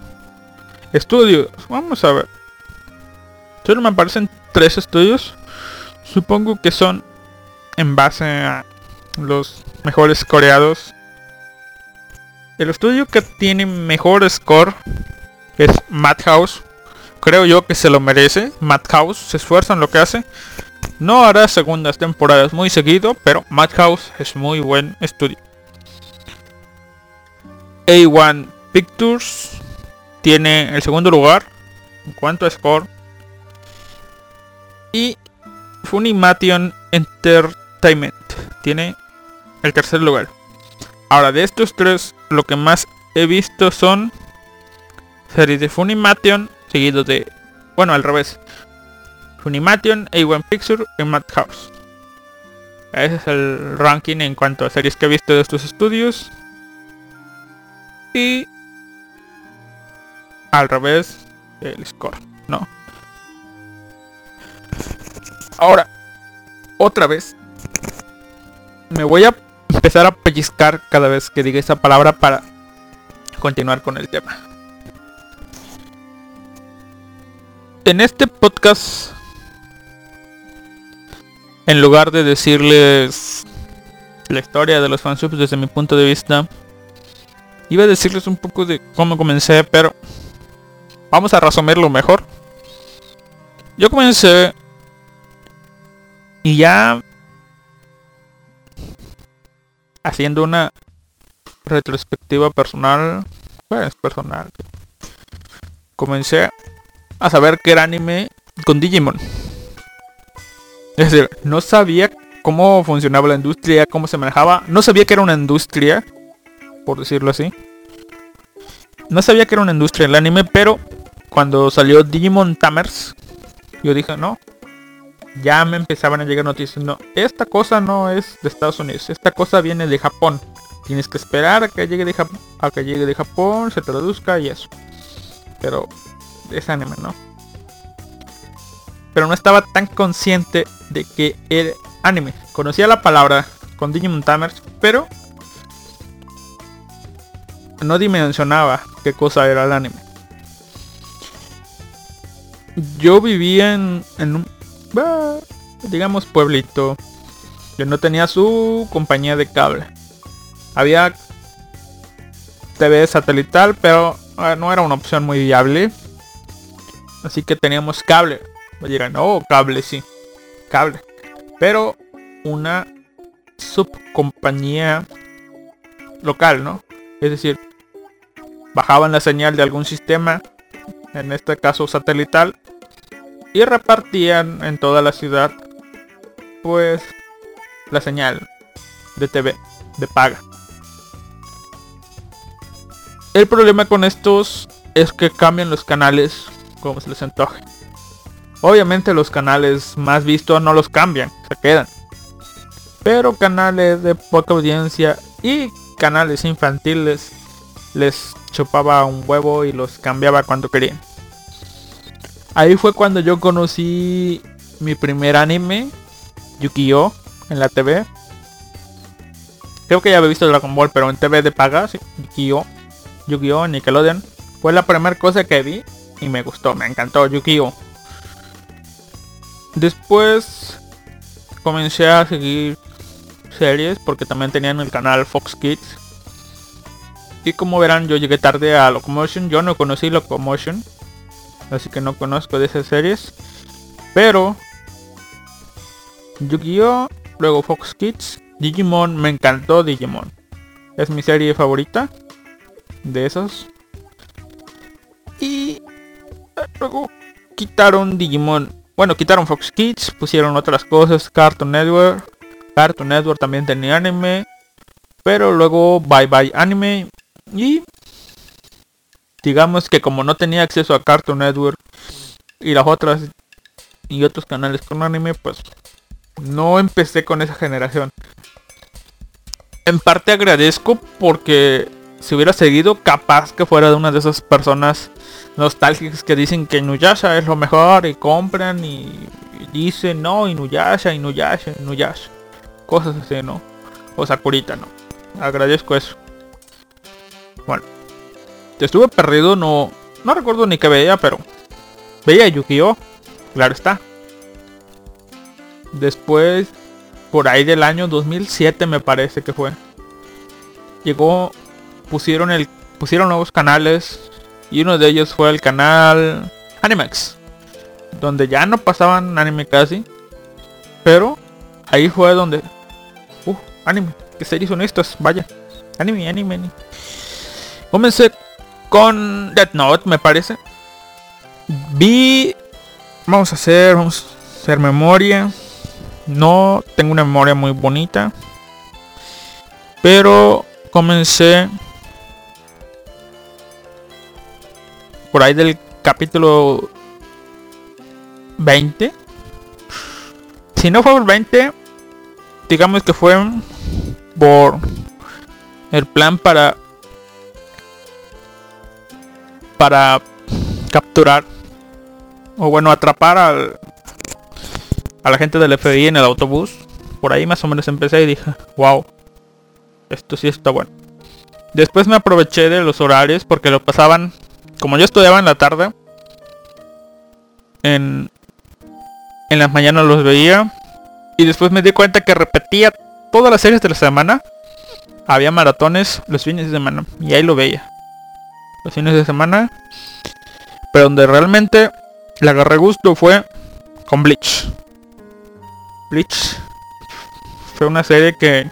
[SPEAKER 1] Estudios, vamos a ver. Solo me aparecen tres estudios. Supongo que son en base a los mejores coreados. El estudio que tiene mejor score es Madhouse. Creo yo que se lo merece. Madhouse se esfuerza en lo que hace. No hará segundas temporadas muy seguido, pero Madhouse es muy buen estudio. A1 Pictures tiene el segundo lugar en cuanto a score. Y Funimation Entertainment tiene el tercer lugar. Ahora de estos tres, lo que más he visto son series de Funimation, seguido de, bueno, al revés. Funimation, A1 Picture y Madhouse. Ese es el ranking en cuanto a series que he visto de estos estudios. Y al revés el score, ¿no? Ahora, otra vez, me voy a empezar a pellizcar cada vez que diga esa palabra para continuar con el tema. En este podcast, en lugar de decirles la historia de los fansubs desde mi punto de vista, Iba a decirles un poco de cómo comencé, pero vamos a resumirlo mejor. Yo comencé y ya haciendo una retrospectiva personal, pues personal. Comencé a saber que era anime con Digimon. Es decir, no sabía cómo funcionaba la industria, cómo se manejaba. No sabía que era una industria por decirlo así. No sabía que era una industria el anime, pero cuando salió Digimon Tamers, yo dije, no. Ya me empezaban a llegar noticias, no, esta cosa no es de Estados Unidos, esta cosa viene de Japón. Tienes que esperar a que llegue de Japón, a que llegue de Japón, se traduzca y eso. Pero es anime, ¿no? Pero no estaba tan consciente de que era anime. Conocía la palabra con Digimon Tamers, pero no dimensionaba qué cosa era el anime. Yo vivía en, en digamos, pueblito, que no tenía su compañía de cable. Había TV satelital, pero ah, no era una opción muy viable. Así que teníamos cable. Dirán, oh, cable, sí. Cable. Pero una subcompañía local, ¿no? Es decir, bajaban la señal de algún sistema, en este caso satelital, y repartían en toda la ciudad pues la señal de TV de paga. El problema con estos es que cambian los canales como se les antoje. Obviamente los canales más vistos no los cambian, se quedan. Pero canales de poca audiencia y canales infantiles les chupaba un huevo y los cambiaba cuando querían. Ahí fue cuando yo conocí mi primer anime, Yu-Gi-Oh! en la TV. Creo que ya había visto Dragon Ball, pero en TV de paga, Yu-Gi-Oh! Yu-Gi-Oh! Nickelodeon. Fue la primera cosa que vi y me gustó, me encantó Yu-Gi-Oh! Después comencé a seguir series porque también tenían el canal Fox Kids y como verán, yo llegué tarde a Locomotion. Yo no conocí Locomotion. Así que no conozco de esas series. Pero Yu-Gi-Oh, luego Fox Kids, Digimon, me encantó Digimon. Es mi serie favorita de esos. Y eh, luego quitaron Digimon. Bueno, quitaron Fox Kids, pusieron otras cosas, Cartoon Network. Cartoon Network también tenía anime. Pero luego Bye Bye Anime. Y digamos que como no tenía acceso a Cartoon Network y las otras y otros canales con anime, pues no empecé con esa generación. En parte agradezco porque si hubiera seguido, capaz que fuera de una de esas personas nostálgicas que dicen que Inuyasha es lo mejor y compran y, dicen no, Inuyasha, Inuyasha, Inuyasha. Cosas así, ¿no? O Sakurita, ¿no? Agradezco eso. Bueno. Estuve perdido, no, no recuerdo ni qué veía, pero veía Yu-Gi-Oh! Claro está. Después, por ahí del año 2007 me parece que fue. Llegó, pusieron el, pusieron nuevos canales y uno de ellos fue el canal Animax, donde ya no pasaban anime casi, pero ahí fue donde, uh, anime, qué series son estas, vaya, anime, anime, anime. Comencé con Death Note, me parece. Vi, vamos a hacer, vamos a hacer memoria. No tengo una memoria muy bonita. Pero comencé por ahí del capítulo 20. Si no fue por 20, digamos que fue por el plan para para capturar o bueno atrapar al a la gente del FBI en el autobús. Por ahí más o menos empecé y dije, wow, esto sí está bueno. Después me aproveché de los horarios porque lo pasaban, como yo estudiaba en la tarde, en, en las mañanas los veía. Y después me di cuenta que repetía todas las series de la semana. Había maratones los fines de semana y ahí lo veía. Los fines de semana. Pero donde realmente le agarré gusto fue con Bleach. Bleach fue una serie que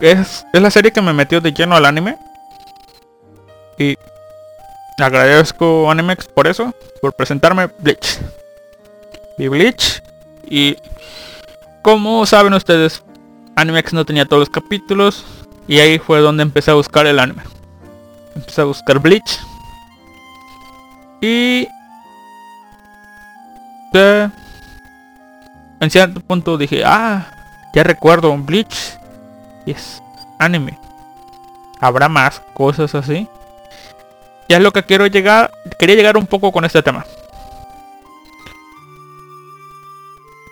[SPEAKER 1] es, es la serie que me metió de lleno al anime. Y agradezco Animex por eso, por presentarme Bleach. Vi Bleach y como saben ustedes, Animex no tenía todos los capítulos y ahí fue donde empecé a buscar el anime. Empecé a buscar Bleach. Y en cierto punto dije, ah, ya recuerdo un Bleach. Y es anime. Habrá más cosas así. Ya es lo que quiero llegar. Quería llegar un poco con este tema.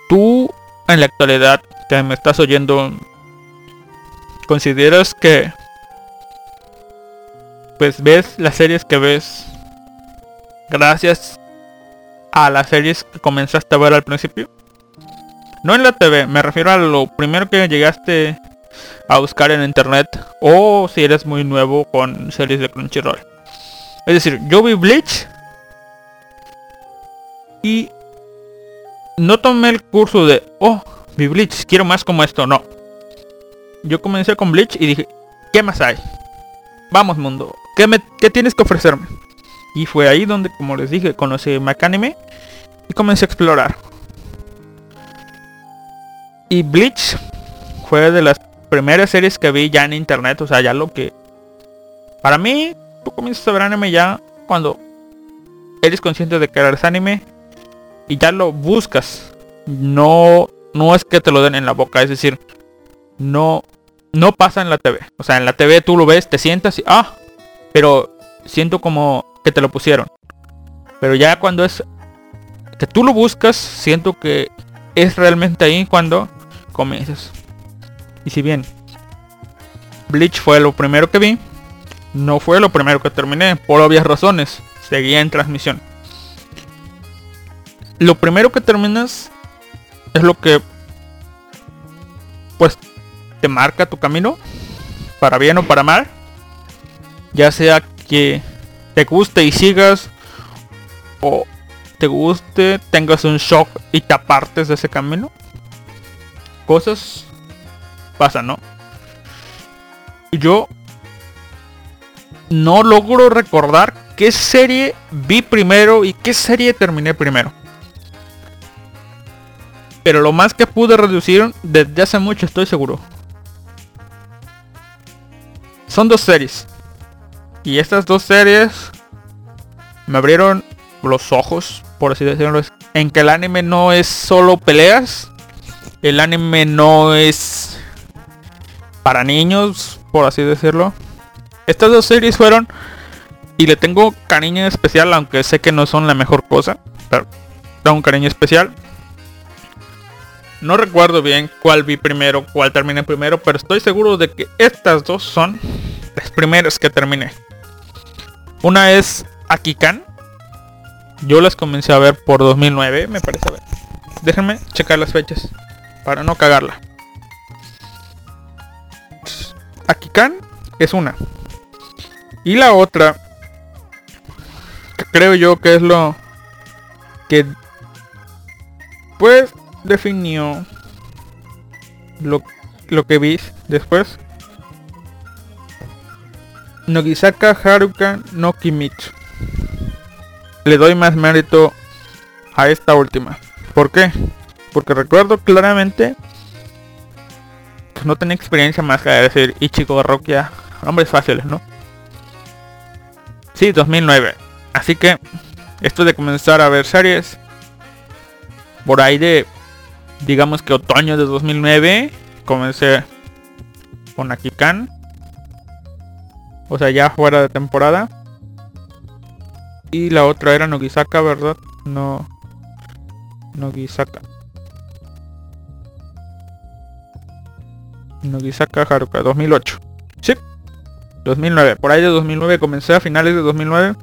[SPEAKER 1] Tú, en la actualidad, que me estás oyendo, ¿consideras que pues ves las series que ves gracias a las series que comenzaste a ver al principio? No en la TV, me refiero a lo primero que llegaste a buscar en internet o si eres muy nuevo con series de Crunchyroll. Es decir, yo vi Bleach y no tomé el curso de, oh, vi Bleach, quiero más como esto, no. Yo comencé con Bleach y dije, ¿qué más hay? Vamos mundo, ¿qué, me, qué tienes que ofrecerme? Y fue ahí donde, como les dije, conocí Macanime y comencé a explorar. Y Bleach fue de las primeras series que vi ya en internet, o sea, ya lo que... Para mí, tú comienzas a ver anime ya cuando eres consciente de que eres anime y ya lo buscas. No, no es que te lo den en la boca, es decir, no, no pasa en la TV. O sea, en la TV tú lo ves, te sientas y, ah, pero siento como que te lo pusieron. Pero ya cuando es que tú lo buscas, siento que es realmente ahí cuando comienzas. Y si bien Bleach fue lo primero que vi, no fue lo primero que terminé, por obvias razones. Seguía en transmisión. Lo primero que terminas es lo que pues te marca tu camino, para bien o para mal. Ya sea que te guste y sigas, o te guste, tengas un shock y te apartes de ese camino. Cosas pasan, ¿no? Yo no logro recordar qué serie vi primero y qué serie terminé primero. Pero lo más que pude reducir desde hace mucho estoy seguro. Son dos series. Y estas dos series me abrieron los ojos, por así decirlo, en que el anime no es solo peleas. El anime no es para niños, por así decirlo. Estas dos series fueron y le tengo cariño especial, aunque sé que no son la mejor cosa, pero tengo un cariño especial. No recuerdo bien cuál vi primero, cuál terminé primero, pero estoy seguro de que estas dos son las primeras que terminé. Una es Akikan. Yo las comencé a ver por 2009, me parece. A ver. Déjenme checar las fechas para no cagarla. Akikan es una. Y la otra, que creo yo que es lo que pues definió lo, lo que vi después. Nogisaka Haruka no Kimitsu. Le doy más mérito a esta última. ¿Por qué? Porque recuerdo claramente no tenía experiencia más que decir Ichigo Rokia. Nombres fáciles, ¿no? Sí, 2009. Así que esto de comenzar a ver series por ahí de digamos que otoño de 2009 comencé con Akikan o sea, ya fuera de temporada. Y la otra era Nogisaka, ¿verdad? No. Nogisaka. Nogisaka Haruka, 2008. Sí. 2009. Por ahí de 2009 comencé a finales de 2009.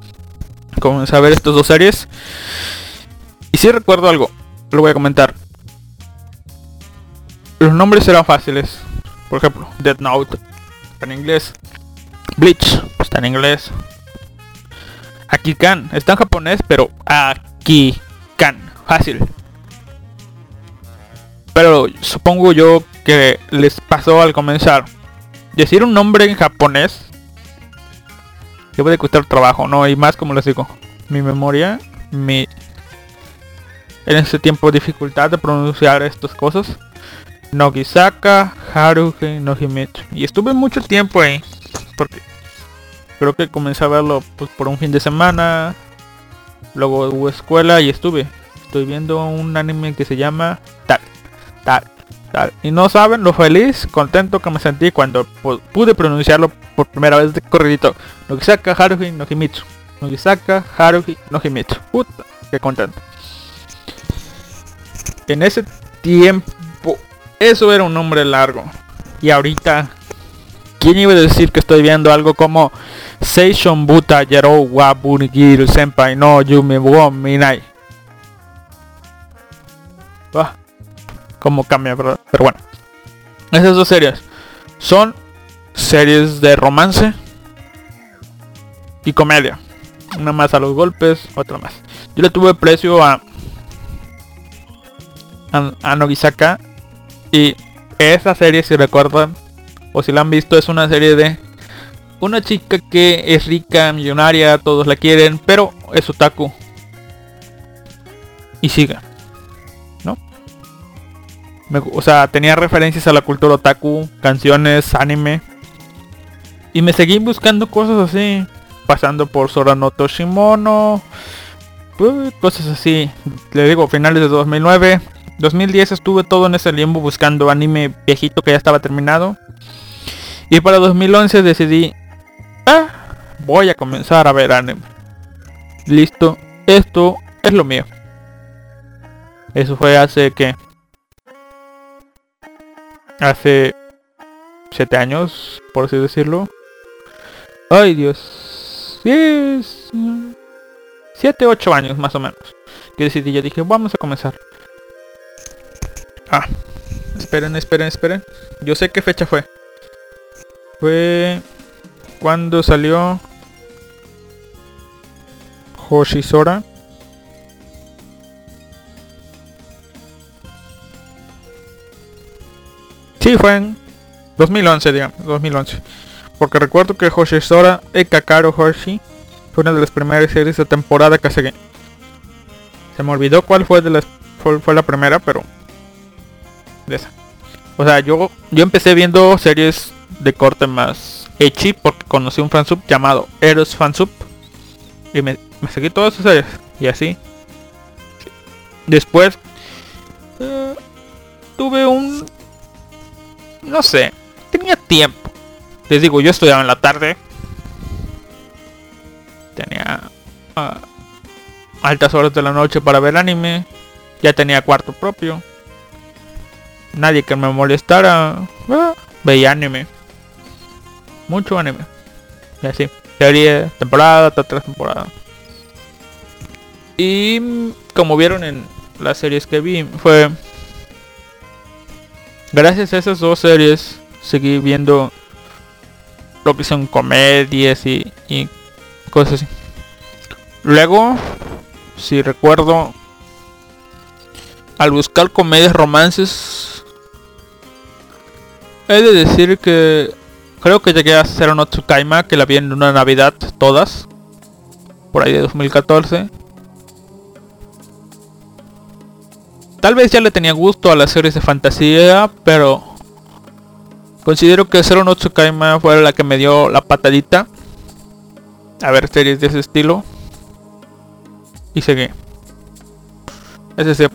[SPEAKER 1] Comencé a ver estas dos series. Y si recuerdo algo. Lo voy a comentar. Los nombres eran fáciles. Por ejemplo, Dead Note. En inglés. Bleach, está en inglés. Akikan, está en japonés, pero Akikan, fácil. Pero supongo yo que les pasó al comenzar. Decir un nombre en japonés debe de costar trabajo, ¿no? Y más como les digo, mi memoria, mi... En ese tiempo dificultad de pronunciar estas cosas. Nogisaka, Haruhi, Nohimitsu. Y estuve mucho tiempo ahí porque creo que comencé a verlo pues, por un fin de semana. Luego hubo escuela y estuve. Estoy viendo un anime que se llama Tal, Tal, Tal. Y no saben lo feliz, contento que me sentí cuando pude pronunciarlo por primera vez de corridito. Nogisaka Haruhi no Himitsu. Nogisaka Haruhi no Himitsu. Puta, qué contento. En ese tiempo, eso era un nombre largo. Y ahorita ¿Quién iba a decir que estoy viendo algo como Seishon Buta Yarou wa Bunigiru Senpai no Yume wo Minai? Ah, como cambia, ¿verdad? Pero bueno. Esas dos series son series de romance y comedia. Una más a los golpes, otra más. Yo le tuve precio a, a, a Nogisaka y esa serie si recuerdan o si la han visto, es una serie de una chica que es rica, millonaria, todos la quieren, pero es otaku. Y siga. ¿No? o sea, tenía referencias a la cultura otaku, canciones, anime. Y me seguí buscando cosas así. Pasando por Soranoto Shimono. Pues, cosas así. Le digo, finales de 2009. 2010 estuve todo en ese limbo buscando anime viejito que ya estaba terminado. Y para 2011 decidí, ah, voy a comenzar a ver anime. Listo, esto es lo mío. Eso fue hace que... Hace 7 años, por así decirlo. Ay Dios. 10... 7, 8 años más o menos. Que decidí, ya dije, vamos a comenzar. Ah, esperen, esperen, esperen. Yo sé qué fecha fue fue cuando salió Hoshisora. Sí, fue en 2011, digamos, 2011. Porque recuerdo que Hoshisora e Kakaro Hoshi fue una de las primeras series de temporada que seguí. Se me olvidó cuál fue de las fue, la primera, pero de esa. O sea, yo yo empecé viendo series de corte más echi porque conocí un fansub llamado Eros Fansub y me, seguí todas sus series y así. Después eh, tuve un no sé, tenía tiempo. Les digo, yo estudiaba en la tarde. Tenía ah, altas horas de la noche para ver anime. Ya tenía cuarto propio. Nadie que me molestara. Ah, veía anime. Mucho anime. Y así. Serie, temporada, tras temporada. Y mm, como vieron en las series que vi, fue... Gracias a esas dos series, seguí viendo lo que son comedias y, y cosas así. Luego, si recuerdo, al buscar comedias romances, he de decir que creo que llegué a hacer una Tsukaima que la vi en una Navidad todas, por ahí de 2014. Tal vez ya le tenía gusto a las series de fantasía, pero considero que Zero no Tsukaima fue la que me dio la patadita a ver series de ese estilo. Y seguí. Es decir,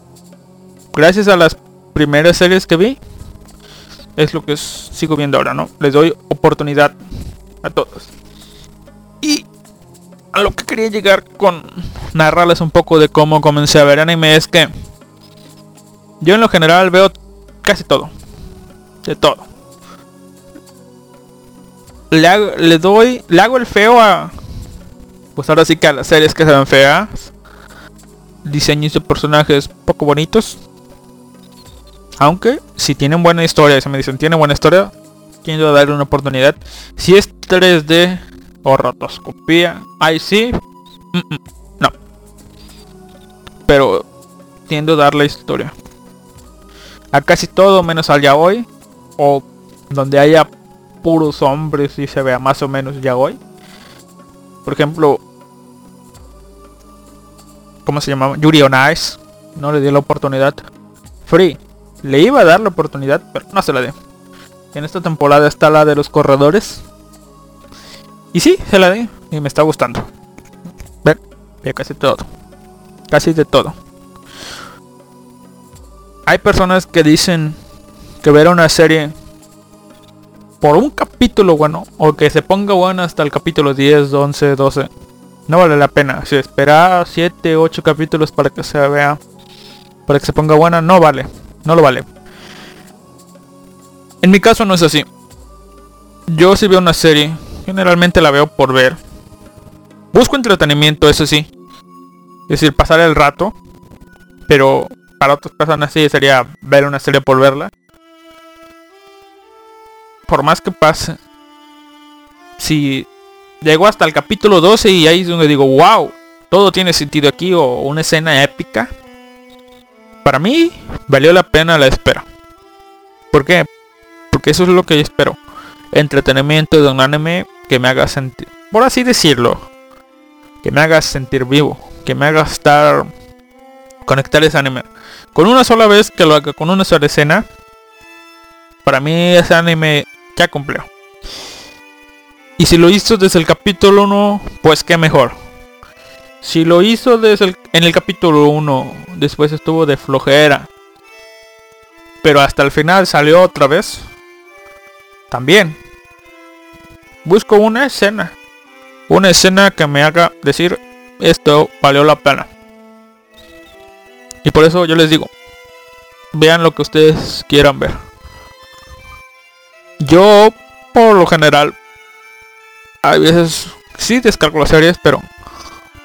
[SPEAKER 1] gracias a las primeras series que vi, es lo que sigo viendo ahora, ¿no? Les doy oportunidad a todos. Y a lo que quería llegar con narrarles un poco de cómo comencé a ver anime es que yo en lo general veo casi todo. De todo. Le, hago- le doy, le hago el feo a, pues ahora sí que a las series que se ven feas. Diseños de personajes poco bonitos. Aunque si tienen buena historia, si me dicen tiene buena historia, a darle una oportunidad. Si es 3D o rotoscopía, ahí sí, mm, mm, no. Pero tiendo a darle historia. A casi todo menos al yaoi o donde haya puros hombres y se vea más o menos yaoi. Por ejemplo, ¿cómo se llamaba? Yuri on. No le di la oportunidad. Free. Le iba a dar la oportunidad, pero no se la di. En esta temporada está la de los corredores. Y sí, se la di. Y me está gustando. Ver, ve casi todo. Casi de todo. Hay personas que dicen que ver una serie por un capítulo bueno o que se ponga bueno hasta el capítulo 10, 11, 12 no vale la pena. Si espera 7, 8 capítulos para que se vea para que se ponga buena, no vale. No lo vale. En mi caso no es así. Yo si veo una serie, generalmente la veo por ver. Busco entretenimiento, eso sí. Es decir, pasar el rato. Pero para otras personas sí sería ver una serie por verla. Por más que pase. Si llego hasta el capítulo 12 y ahí es donde digo, wow, todo tiene sentido aquí o una escena épica. Para mí valió la pena la espera. ¿Por qué? Porque eso es lo que yo espero. Entretenimiento de un anime que me haga sentir, por así decirlo, que me haga sentir vivo, que me haga estar conectar ese anime. Con una sola vez que lo haga, con una sola escena, para mí ese anime ya cumplió. Y si lo hizo desde el capítulo 1, pues qué mejor. Si lo hizo desde el, en el capítulo 1, después estuvo de flojera. Pero hasta el final salió otra vez. También. Busco una escena. Una escena que me haga decir esto valió la pena. Y por eso yo les digo, vean lo que ustedes quieran ver. Yo, por lo general, a veces sí descargo las series, pero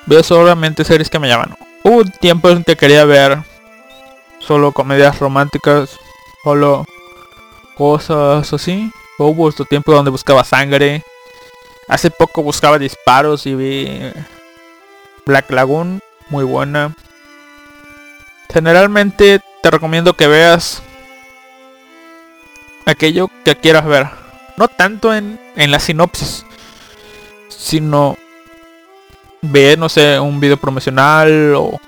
[SPEAKER 1] veo solamente series que me llaman. Hubo un tiempo en que quería ver solo comedias románticas, solo cosas así. Hubo otro tiempo donde buscaba sangre. Hace poco buscaba disparos y vi Black Lagoon, muy buena. Generalmente te recomiendo que veas aquello que quieras ver. No tanto en, en la sinopsis, sino ve, no sé, un video promocional o,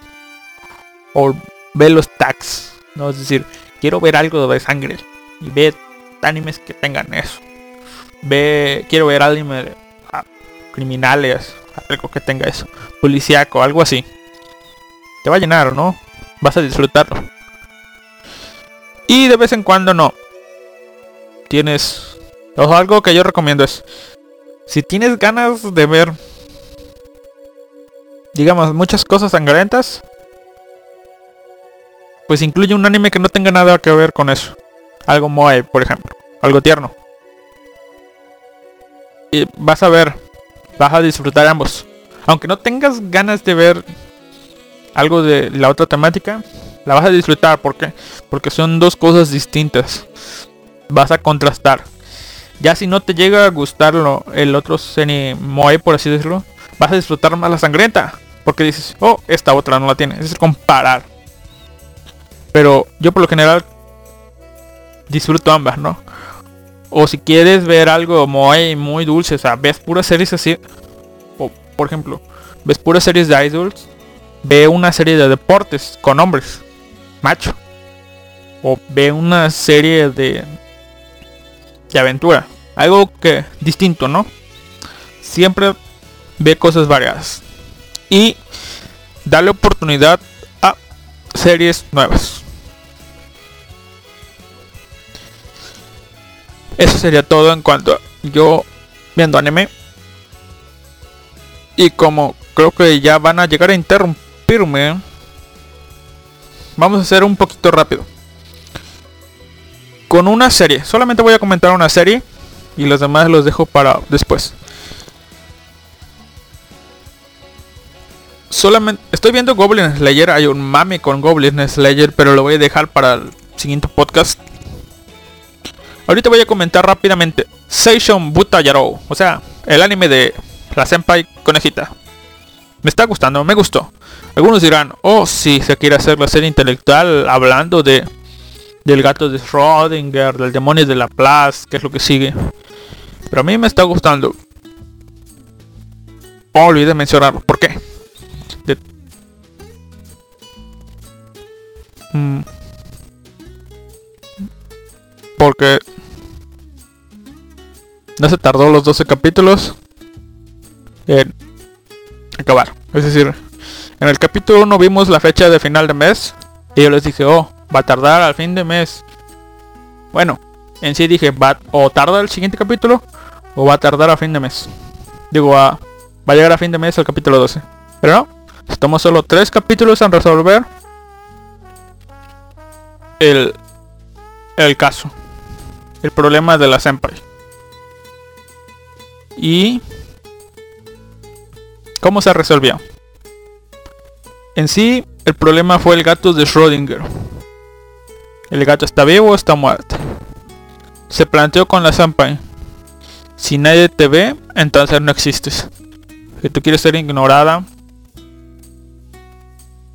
[SPEAKER 1] o ve los tags. ¿no? Es decir, quiero ver algo de sangre y ve animes que tengan eso. Ve, quiero ver anime ah, criminales, algo que tenga eso. Policiaco, algo así. Te va a llenar, ¿no? Vas a disfrutarlo. Y de vez en cuando no. Tienes... Algo que yo recomiendo es... Si tienes ganas de ver... Digamos, muchas cosas sangrientas. Pues incluye un anime que no tenga nada que ver con eso. Algo moe, por ejemplo. Algo tierno. Y vas a ver. Vas a disfrutar ambos. Aunque no tengas ganas de ver algo de la otra temática, la vas a disfrutar. ¿Por qué? Porque son dos cosas distintas. Vas a contrastar. Ya si no te llega a gustar el otro Seni Moe, por así decirlo, vas a disfrutar más la sangrienta. Porque dices, oh, esta otra no la tiene. Es decir, comparar. Pero yo por lo general disfruto ambas, ¿no? O si quieres ver algo muy, muy dulce, o sea, ves puras series así. O, por ejemplo, ves puras series de idols. Ve una serie de deportes con hombres. Macho. O ve una serie de... De aventura. Algo que... Distinto, ¿no? Siempre ve cosas variadas. Y dale oportunidad a series nuevas. Eso sería todo en cuanto yo viendo anime. Y como creo que ya van a llegar a interrumpirme, vamos a hacer un poquito rápido. Con una serie, solamente voy a comentar una serie y los demás los dejo para después. Solamente estoy viendo Goblin Slayer, hay un mame con Goblin Slayer, pero lo voy a dejar para el siguiente podcast. Ahorita voy a comentar rápidamente Seishon Buta Yarou, o sea, el anime de la senpai conejita. Me está gustando, me gustó. Algunos dirán, oh si se quiere hacer la serie intelectual hablando de del gato de Schrödinger, del demonio de la Plaza, que es lo que sigue. Pero a mí me está gustando. Oh, olvidé mencionarlo. ¿Por qué? Mm. Porque no se tardó los 12 capítulos en acabar. Es decir, en el capítulo 1 vimos la fecha de final de mes. Y yo les dije, oh, va a tardar al fin de mes. Bueno, en sí dije, va o tarda el siguiente capítulo o va a tardar a fin de mes. Digo, va a llegar a fin de mes el capítulo 12. Pero no, estamos solo 3 capítulos en resolver el, el caso. El problema de la Senpai. ¿Y cómo se resolvió? En sí, el problema fue el gato de Schrödinger. ¿El gato está vivo o está muerto? Se planteó con la Senpai. Si nadie te ve, entonces no existes. Si tú quieres ser ignorada,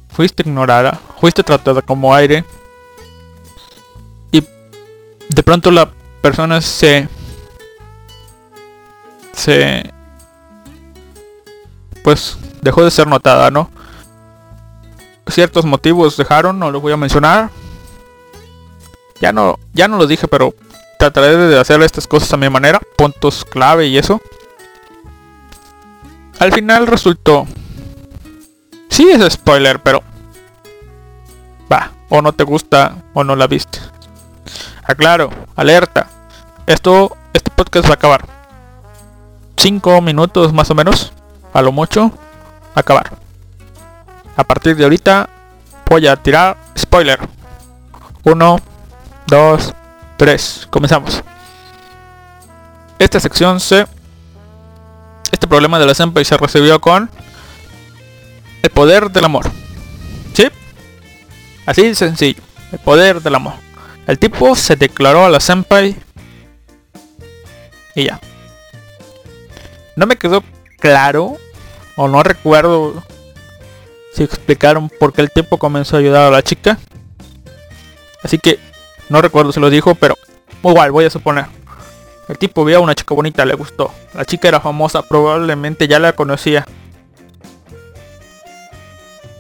[SPEAKER 1] fuiste ignorada, fuiste tratada como aire. De pronto la persona se se pues dejó de ser notada, ¿no? Ciertos motivos dejaron, no los voy a mencionar. Ya no, ya no lo dije, pero trataré de hacer estas cosas a mi manera, puntos clave y eso. Al final resultó... Sí es spoiler, pero... Va, o no te gusta o no la viste. Aclaro, alerta. Esto, este podcast va a acabar. 5 minutos más o menos, a lo mucho, acabar. A partir de ahorita voy a tirar spoiler. 1, 2, 3. Comenzamos. Esta sección se... Este problema de la Senpai se recibió con el poder del amor. ¿Sí? Así sencillo. El poder del amor. El tipo se declaró a la Senpai y ya. No me quedó claro, o no recuerdo si explicaron por qué el tipo comenzó a ayudar a la chica. Así que no recuerdo si lo dijo, pero igual, voy a suponer. El tipo vio a una chica bonita, le gustó. La chica era famosa, probablemente ya la conocía.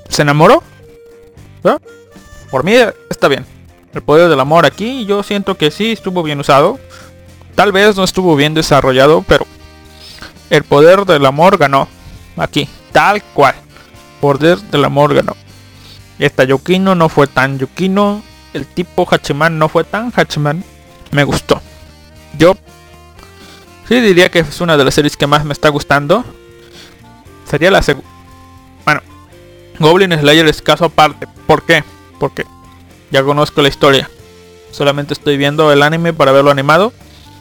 [SPEAKER 1] ¿Se enamoró? ¿Eh? Por mí está bien. El poder del amor aquí yo siento que sí estuvo bien usado. Tal vez no estuvo bien desarrollado, pero el poder del amor ganó. Aquí, tal cual. Poder del amor ganó. Esta Yukino no fue tan Yukino. El tipo Hachiman no fue tan Hachiman. Me gustó. Yo sí diría que es una de las series que más me está gustando. Sería la segunda. Bueno, Goblin Slayer es caso aparte. ¿Por qué? Porque ya conozco la historia. Solamente estoy viendo el anime para verlo animado.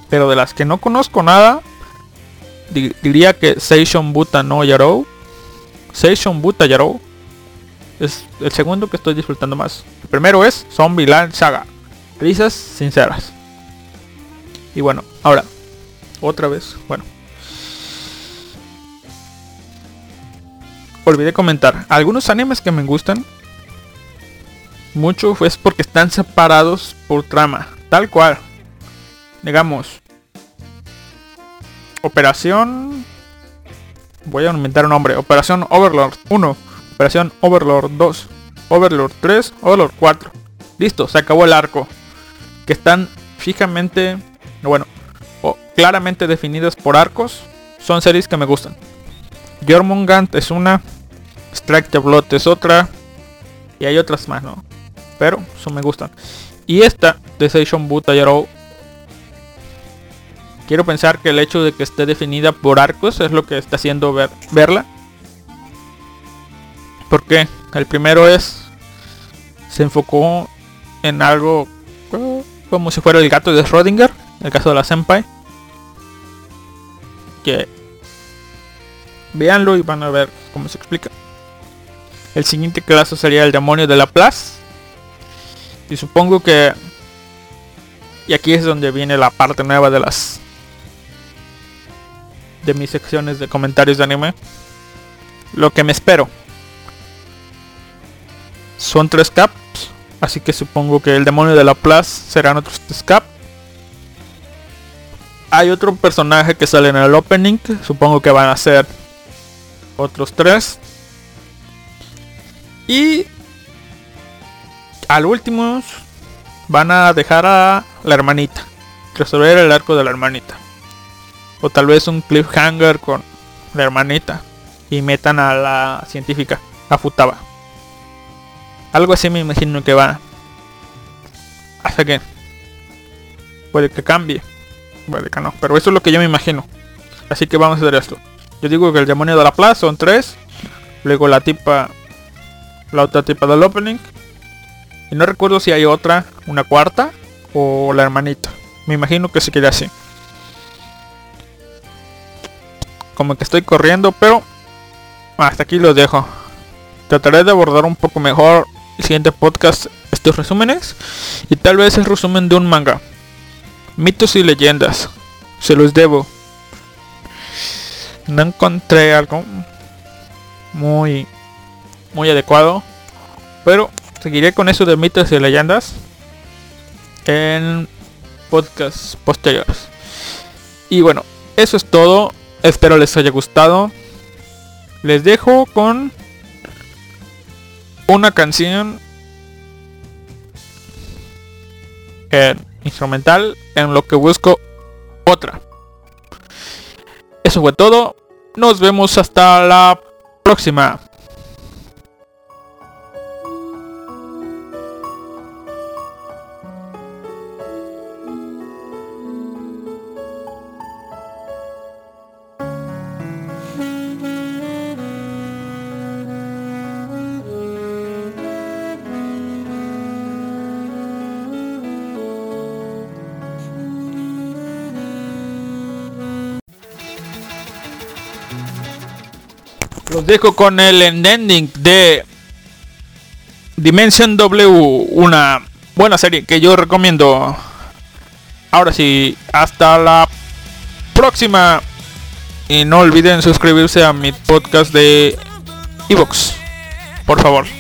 [SPEAKER 1] Pero de las que no conozco nada, diría que Seishon Buta no Yarou. Seishon Buta Yarou. Es el segundo que estoy disfrutando más. El primero es Zombie Land Saga. Risas sinceras. Y bueno, ahora, otra vez, bueno. Olvidé comentar. Algunos animes que me gustan mucho es porque están separados por trama. Tal cual. Digamos. Operación... Voy a inventar un nombre. Operación Overlord 1. Operación Overlord 2. Overlord 3. Overlord 4. Listo, se acabó el arco. Que están fijamente... Bueno, o claramente definidas por arcos. Son series que me gustan. Jormungand es una. Strike the Blood es otra. Y hay otras más, ¿no? Pero son me gustan. Y esta de Seishon Buta Quiero pensar que el hecho de que esté definida por arcos es lo que está haciendo ver, verla. Porque el primero es. Se enfocó en algo como si fuera el gato de Schrödinger, el caso de la Senpai. Que véanlo y van a ver cómo se explica. El siguiente caso sería el demonio de la Plaza. Y supongo que... Y aquí es donde viene la parte nueva de las de mis secciones de comentarios de anime. Lo que me espero. Son tres caps. Así que supongo que el demonio de la plaza serán otros tres caps. Hay otro personaje que sale en el opening. Supongo que van a ser otros tres. Y al último van a dejar a la hermanita. Resolver el arco de la hermanita. O tal vez un cliffhanger con la hermanita. Y metan a la científica, a Futaba. Algo así me imagino que va. Hasta que. Puede que cambie. Puede que no. Pero eso es lo que yo me imagino. Así que vamos a hacer esto. Yo digo que el demonio de la plaza son tres. Luego la tipa. La otra tipa del opening. Y no recuerdo si hay otra, una cuarta. O la hermanita. Me imagino que se queda así. como que estoy corriendo, pero hasta aquí los dejo. Trataré de abordar un poco mejor el siguiente podcast estos resúmenes y tal vez el resumen de un manga. Mitos y leyendas. Se los debo. No encontré algo muy muy adecuado, pero seguiré con eso de mitos y leyendas en podcasts posteriores. Y bueno, eso es todo. Espero les haya gustado. Les dejo con una canción instrumental en lo que busco otra. Eso fue todo. Nos vemos hasta la próxima. Los dejo con el ending de Dimension W, una buena serie que yo recomiendo. Ahora sí, hasta la próxima. Y no olviden suscribirse a mi podcast de Evox. Por favor.